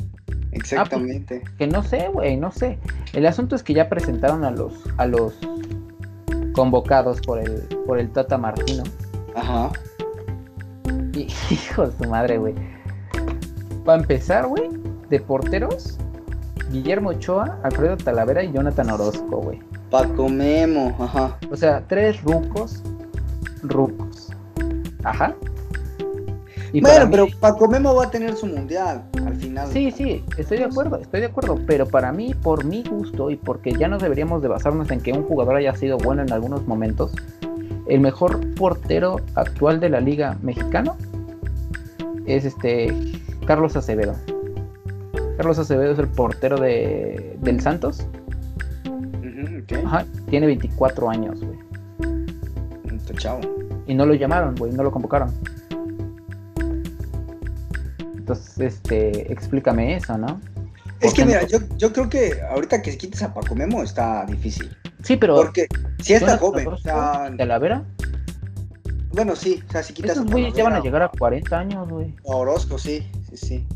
Speaker 1: Exactamente.
Speaker 2: Que no sé, güey, no sé. El asunto es que ya presentaron a los a los convocados por el por el Tata Martino.
Speaker 1: Ajá.
Speaker 2: Y, <laughs> hijo de su madre, güey. Para empezar, güey, de porteros, Guillermo Ochoa, Alfredo Talavera y Jonathan Orozco, güey.
Speaker 1: Paco Memo. Ajá.
Speaker 2: O sea, tres rucos, rucos. Ajá. Y
Speaker 1: bueno,
Speaker 2: mí-
Speaker 1: pero Paco Memo va a tener su mundial al final.
Speaker 2: Sí, sí, estoy de acuerdo, estoy de acuerdo, pero para mí, por mi gusto y porque ya no deberíamos de basarnos en que un jugador haya sido bueno en algunos momentos, el mejor portero actual de la liga mexicana es este Carlos Acevedo. Carlos Acevedo es el portero de, del Santos.
Speaker 1: Ujú, ok.
Speaker 2: Ajá, tiene 24 años, güey.
Speaker 1: Chavo.
Speaker 2: Y no lo llamaron, güey, no lo convocaron. Entonces, este, explícame eso, ¿no?
Speaker 1: Es que mira,
Speaker 2: no-
Speaker 1: yo, yo creo que ahorita que quites a Paco Memo está difícil.
Speaker 2: Sí, pero...
Speaker 1: Porque si está joven,
Speaker 2: Orozco,
Speaker 1: está...
Speaker 2: Talavera,
Speaker 1: Bueno, sí, o sea, si quitas
Speaker 2: Esos
Speaker 1: a
Speaker 2: güeyes ya van a
Speaker 1: Talavera
Speaker 2: llegar a 40 años, güey.
Speaker 1: o Orozco, sí, sí, sí.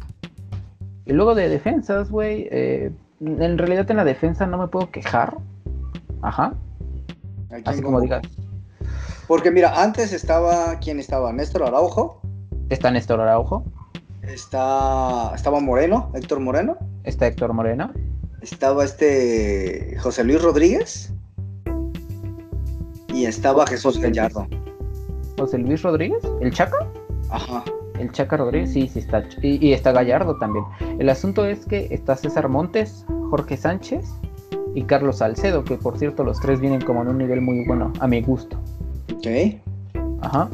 Speaker 2: Y luego de defensas, güey. eh, en realidad en la defensa no me puedo quejar. Ajá.
Speaker 1: ¿A quién
Speaker 2: Así como digas.
Speaker 1: Porque mira, antes estaba, ¿quién estaba? Néstor Araujo,
Speaker 2: Está Néstor Araujo.
Speaker 1: está, estaba Moreno, Héctor Moreno,
Speaker 2: Está Héctor Moreno.
Speaker 1: estaba este José Luis Rodríguez y estaba Jesús. Gallardo.
Speaker 2: José Luis Rodríguez, el Chaca.
Speaker 1: Ajá.
Speaker 2: El Chaca Rodríguez, sí, sí está. Y, y está Gallardo también. El asunto es que está César Montes, Jorge Sánchez y Carlos Salcedo, que por cierto los tres vienen como en un nivel muy bueno, a mi gusto.
Speaker 1: Ok.
Speaker 2: Ajá.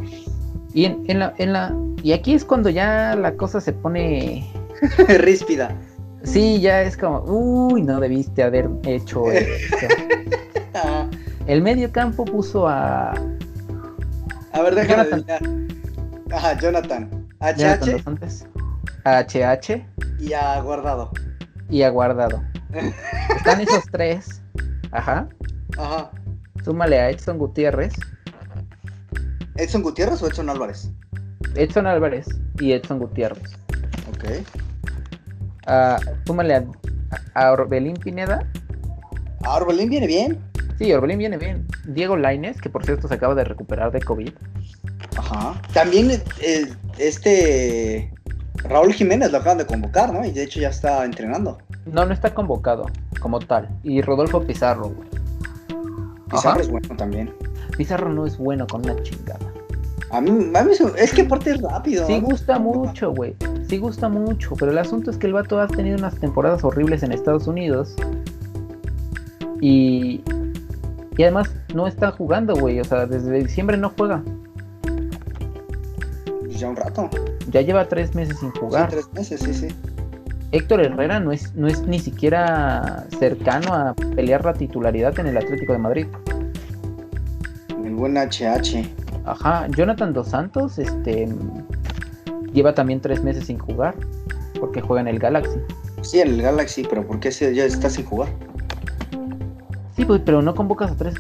Speaker 2: Y en, en la, en la. Y aquí es cuando ya la cosa se pone. <laughs>
Speaker 1: Ríspida.
Speaker 2: Sí, ya es como. Uy, no debiste haber hecho <laughs> eso. El medio campo puso a.
Speaker 1: A ver, déjame
Speaker 2: Jonathan.
Speaker 1: adivinar. Ajá, Jonathan. HH
Speaker 2: a HH
Speaker 1: y a Guardado.
Speaker 2: y a Guardado. Están esos tres. Ajá.
Speaker 1: Ajá.
Speaker 2: Súmale a Edson Gutiérrez,
Speaker 1: ¿Edson Gutiérrez o Edson Álvarez?
Speaker 2: Edson Álvarez y Edson Gutiérrez.
Speaker 1: Ok.
Speaker 2: Ah, súmale a, a Orbelín Pineda.
Speaker 1: Ah, Orbelín viene bien.
Speaker 2: Sí, Orbelín viene bien. Diego Laines, que por cierto se acaba de recuperar de COVID.
Speaker 1: Ajá. También eh, este Raúl Jiménez lo acaban de convocar, ¿no? Y de hecho ya está entrenando.
Speaker 2: No, no está convocado como tal. Y Rodolfo Pizarro, güey.
Speaker 1: Pizarro
Speaker 2: Ajá.
Speaker 1: es bueno también.
Speaker 2: Pizarro no es bueno con una chingada.
Speaker 1: A mí, a mí es que aparte es rápido.
Speaker 2: Sí gusta mucho, güey. Sí gusta mucho. Pero el asunto es que el vato ha tenido unas temporadas horribles en Estados Unidos. Y. Y además no está jugando, güey. O sea, desde diciembre no juega.
Speaker 1: Pues ya un rato.
Speaker 2: Ya lleva tres meses sin
Speaker 1: Sí,
Speaker 2: jugar.
Speaker 1: tres meses, sí, sí.
Speaker 2: Héctor Herrera no es, no es ni siquiera cercano a pelear la titularidad en el Atlético de Madrid.
Speaker 1: El buen HH.
Speaker 2: Ajá, Jonathan Dos Santos, este lleva también tres meses sin jugar, porque juega en el Galaxy.
Speaker 1: Sí, el Galaxy, pero ¿por qué se- ya está sin jugar?
Speaker 2: Sí, pues, pero no convocas a tres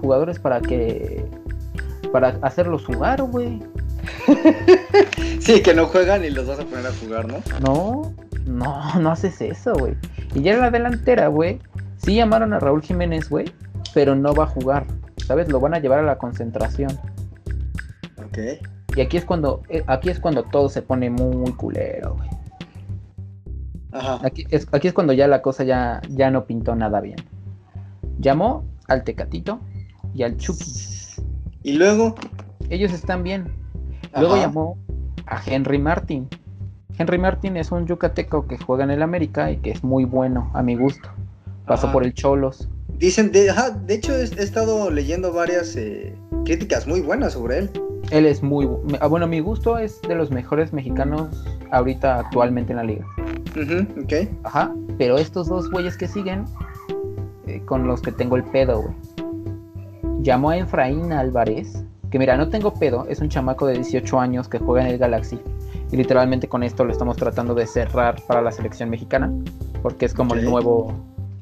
Speaker 2: jugadores para que para hacerlos jugar, güey. <laughs>
Speaker 1: Sí, que no juegan y los vas a poner a jugar, ¿no?
Speaker 2: No, no, no haces eso, güey. Y ya en la delantera, güey, sí llamaron a Raúl Jiménez, güey, pero no va a jugar, ¿sabes? Lo van a llevar a la concentración.
Speaker 1: Ok.
Speaker 2: Y aquí es cuando eh, aquí es cuando todo se pone muy culero, güey.
Speaker 1: Ajá.
Speaker 2: Aquí es, aquí es cuando ya la cosa ya, ya no pintó nada bien. Llamó al Tecatito y al Chucky.
Speaker 1: Y luego.
Speaker 2: Ellos están bien. Luego
Speaker 1: Ajá.
Speaker 2: llamó a Henry Martin. Henry Martin es un yucateco que juega en el América y que es muy bueno, a mi gusto. Pasó
Speaker 1: Ajá.
Speaker 2: por el Cholos.
Speaker 1: Dicen, de, ajá, de hecho he, he estado leyendo varias eh, críticas muy buenas sobre él.
Speaker 2: Él es muy ah, bueno, a mi gusto es de los mejores mexicanos ahorita actualmente en la liga.
Speaker 1: Ujú, ok.
Speaker 2: Ajá, pero estos dos güeyes que siguen, eh, con los que tengo el pedo, güey. Llamó a Efraín Álvarez, que mira, no tengo pedo, es un chamaco de 18 años que juega en el Galaxy. Y literalmente con esto lo estamos tratando de cerrar para la selección mexicana, porque es como el nuevo,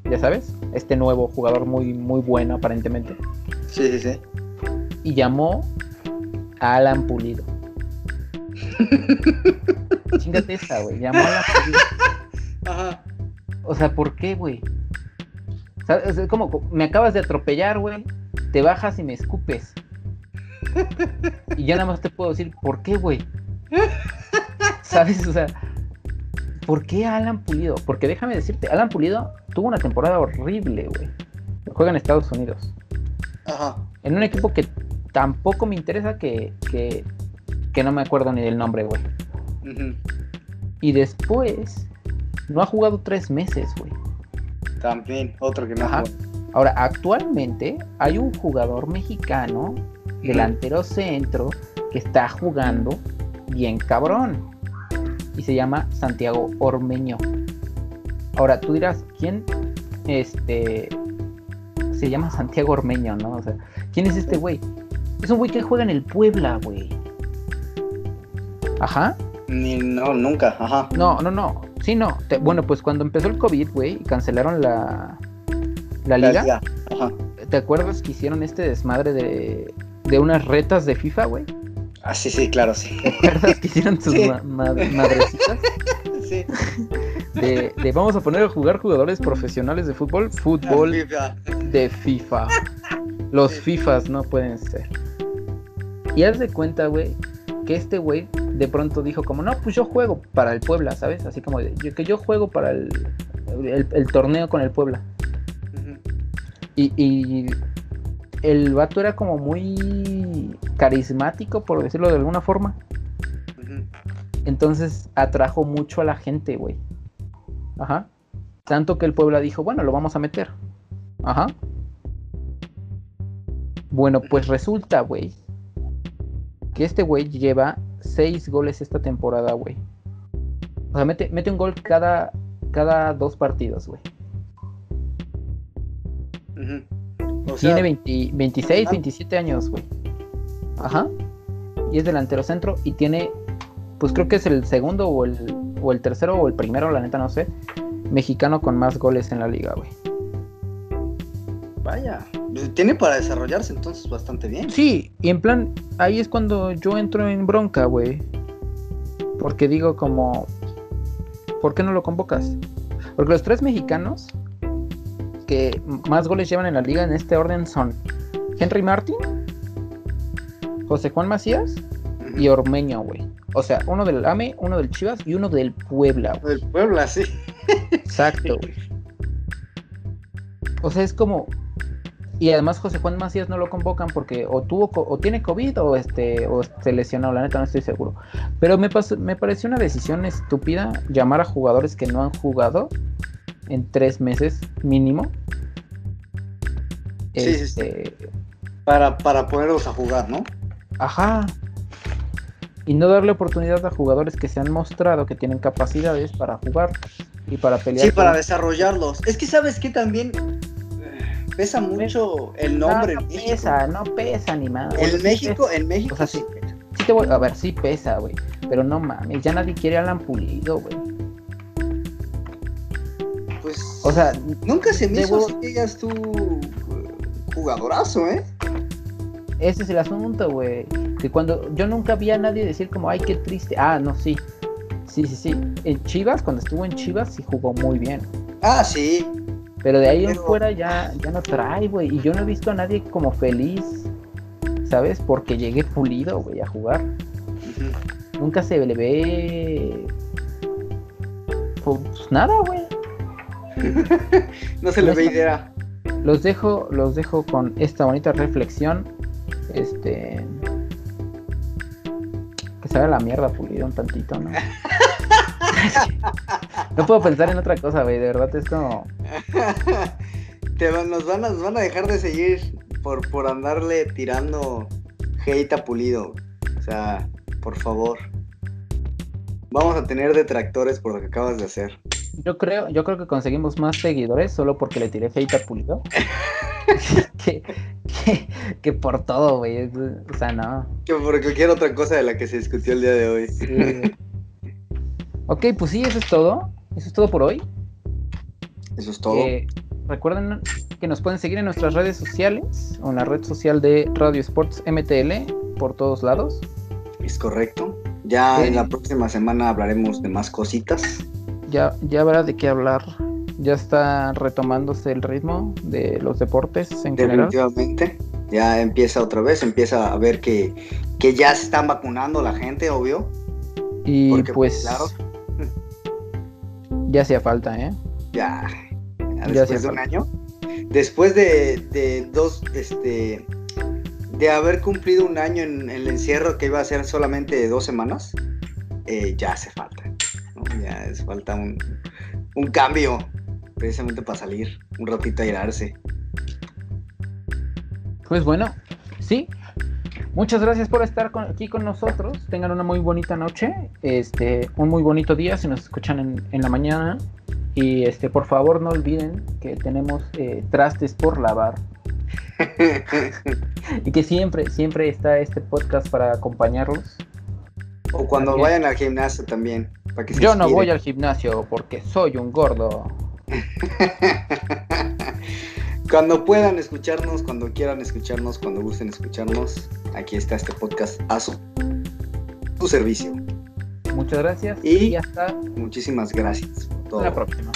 Speaker 2: ya sabes, este nuevo jugador muy, muy bueno aparentemente.
Speaker 1: Sí, sí, sí.
Speaker 2: Y llamó a Alan Pulido. <laughs> Chingate esa, güey. Llamó a Alan Pulido.
Speaker 1: Ajá.
Speaker 2: O sea, ¿por qué, güey? ¿Sabes? Es como, me acabas de atropellar, güey. Te bajas y me escupes. Y ya nada más te puedo decir, ¿por qué, güey? ¿Sabes? O sea, ¿por qué Alan Pulido? Porque déjame decirte, Alan Pulido tuvo una temporada horrible, güey. Juega en Estados Unidos.
Speaker 1: Ajá.
Speaker 2: En un equipo que tampoco me interesa que, que, que no me acuerdo ni del nombre, güey.
Speaker 1: Ujú.
Speaker 2: Y después, no ha jugado tres meses, güey.
Speaker 1: También, otro que no
Speaker 2: Ajá. Ahora, actualmente hay un jugador mexicano, delantero centro, que está jugando bien cabrón. Y se llama Santiago Ormeño. Ahora, tú dirás, ¿quién este se llama Santiago Ormeño, no? O sea, ¿quién es este güey? Es un güey que juega en el Puebla, güey. Ajá.
Speaker 1: Ni, no, nunca. Ajá.
Speaker 2: No, no, no. Sí, no. Te- bueno, pues cuando empezó el COVID, güey, y cancelaron la, la liga,
Speaker 1: Ajá.
Speaker 2: ¿te acuerdas que hicieron este desmadre de, de unas retas de FIFA, güey?
Speaker 1: Ah, sí, sí, claro, sí.
Speaker 2: ¿Te acuerdas que hicieron sus <laughs>
Speaker 1: Sí.
Speaker 2: ma- ma- madrecitas?
Speaker 1: sí.
Speaker 2: De, de vamos a poner a jugar jugadores profesionales de fútbol, fútbol
Speaker 1: FIFA.
Speaker 2: de FIFA. Los
Speaker 1: Sí.
Speaker 2: FIFAs no pueden ser. Y haz de cuenta, güey, que este güey de pronto dijo como, no, pues yo juego para el Puebla, ¿sabes? Así como de, que yo juego para el, el- el torneo con el Puebla.
Speaker 1: Ujú.
Speaker 2: Y, y el vato era como muy carismático, por decirlo de alguna forma. Entonces atrajo mucho a la gente, güey. Ajá. Tanto que el Puebla dijo, bueno, lo vamos a meter. Ajá. Bueno, pues resulta, güey, que este güey lleva seis goles esta temporada, güey. O sea, mete, mete un gol cada, cada dos partidos, güey. Tiene 26, 27 años, güey. Ajá. Y es delantero centro y tiene, pues creo que es el segundo o el, o el tercero o el primero, la neta no sé, mexicano con más goles en la liga, güey.
Speaker 1: Vaya, tiene para desarrollarse entonces bastante bien.
Speaker 2: Sí, y en plan, ahí es cuando yo entro en bronca, güey. Porque digo como, ¿por qué no lo convocas? Porque los tres mexicanos que más goles llevan en la liga en este orden son Henry Martin, José Juan Macías y Ormeño, güey. O sea, uno del AME, uno del Chivas y uno del Puebla.
Speaker 1: Del Puebla, sí.
Speaker 2: Exacto, güey. O sea, es como. Y además José Juan Macías no lo convocan porque o tuvo o tiene COVID o este o se lesionó, la neta no estoy seguro. Pero me pasó, me pareció una decisión estúpida llamar a jugadores que no han jugado en tres meses mínimo.
Speaker 1: Sí, sí, sí. Este, para, para ponerlos a jugar, ¿no?
Speaker 2: Ajá. Y no darle oportunidad a jugadores que se han mostrado que tienen capacidades para jugar y para pelear.
Speaker 1: Sí, para desarrollarlos. Es que sabes que también eh, pesa mucho el nombre.
Speaker 2: No, pesa, no pesa ni más.
Speaker 1: En México, en México. O sea,
Speaker 2: sí, sí te voy, a ver, sí pesa, güey. Pero no mames, ya nadie quiere Alan Pulido, güey.
Speaker 1: O sea, nunca se me hizo que digas tú jugadorazo, ¿eh?
Speaker 2: Ese es el asunto, güey. Que cuando yo nunca vi a nadie decir como, ay, qué triste. Ah, no, sí. Sí, sí, sí. En Chivas, cuando estuvo en Chivas, sí jugó muy bien.
Speaker 1: Ah, sí.
Speaker 2: Pero de ahí en fuera ya, ya no trae, güey. Y yo no he visto a nadie como feliz, ¿sabes? Porque llegué pulido, güey, a jugar. Nunca se le ve. Pues nada, güey. <laughs>
Speaker 1: no se le ve idea.
Speaker 2: Los dejo, los dejo con esta bonita reflexión. Este. Que se la mierda pulido un tantito, ¿no? <laughs> no puedo pensar en otra cosa, güey. De verdad es como. <laughs>
Speaker 1: Te nos, van a, van a dejar de seguir por, por andarle tirando hate a pulido. O sea, por favor. Vamos a tener detractores por lo que acabas de hacer.
Speaker 2: Yo creo, yo creo que conseguimos más seguidores solo porque le tiré hate a Pulido. <laughs> que, que, por todo, güey. O sea, no.
Speaker 1: Que por cualquier otra cosa de la que se discutió el día de hoy.
Speaker 2: ok, pues sí, eso es todo. Eso es todo por hoy.
Speaker 1: Eso es todo.
Speaker 2: Eh, recuerden que nos pueden seguir en nuestras redes sociales o en la red social de Radio Sports MTL por todos lados.
Speaker 1: Es correcto. Ya en la próxima semana hablaremos de más cositas
Speaker 2: ya, ya habrá de qué hablar. Ya está retomándose el ritmo de los deportes en
Speaker 1: Definitivamente. Ya empieza otra vez, empieza a ver que, que ya se están vacunando la gente, obvio.
Speaker 2: Y pues, pues, claro. <laughs> Ya hacía falta, ¿eh?
Speaker 1: Ya. después de un año. Después de, dos, este, de haber cumplido un año en, el encierro que iba a ser solamente dos semanas, eh, ya hace falta. Ya es falta un, cambio precisamente para salir un ratito a irarse.
Speaker 2: Pues bueno, sí. Muchas gracias por estar aquí con nosotros. Tengan una muy bonita noche, este, un muy bonito día si nos escuchan en, la mañana. Y este, por favor no olviden que tenemos eh, trastes por lavar. <laughs> y que siempre, siempre está este podcast para acompañarlos.
Speaker 1: O cuando vayan al gimnasio también.
Speaker 2: Yo no voy al gimnasio porque soy un gordo. <laughs>
Speaker 1: cuando puedan escucharnos, cuando quieran escucharnos, cuando gusten escucharnos, aquí está este podcast a su, servicio.
Speaker 2: Muchas gracias
Speaker 1: y, hasta muchísimas gracias.
Speaker 2: Hasta la próxima.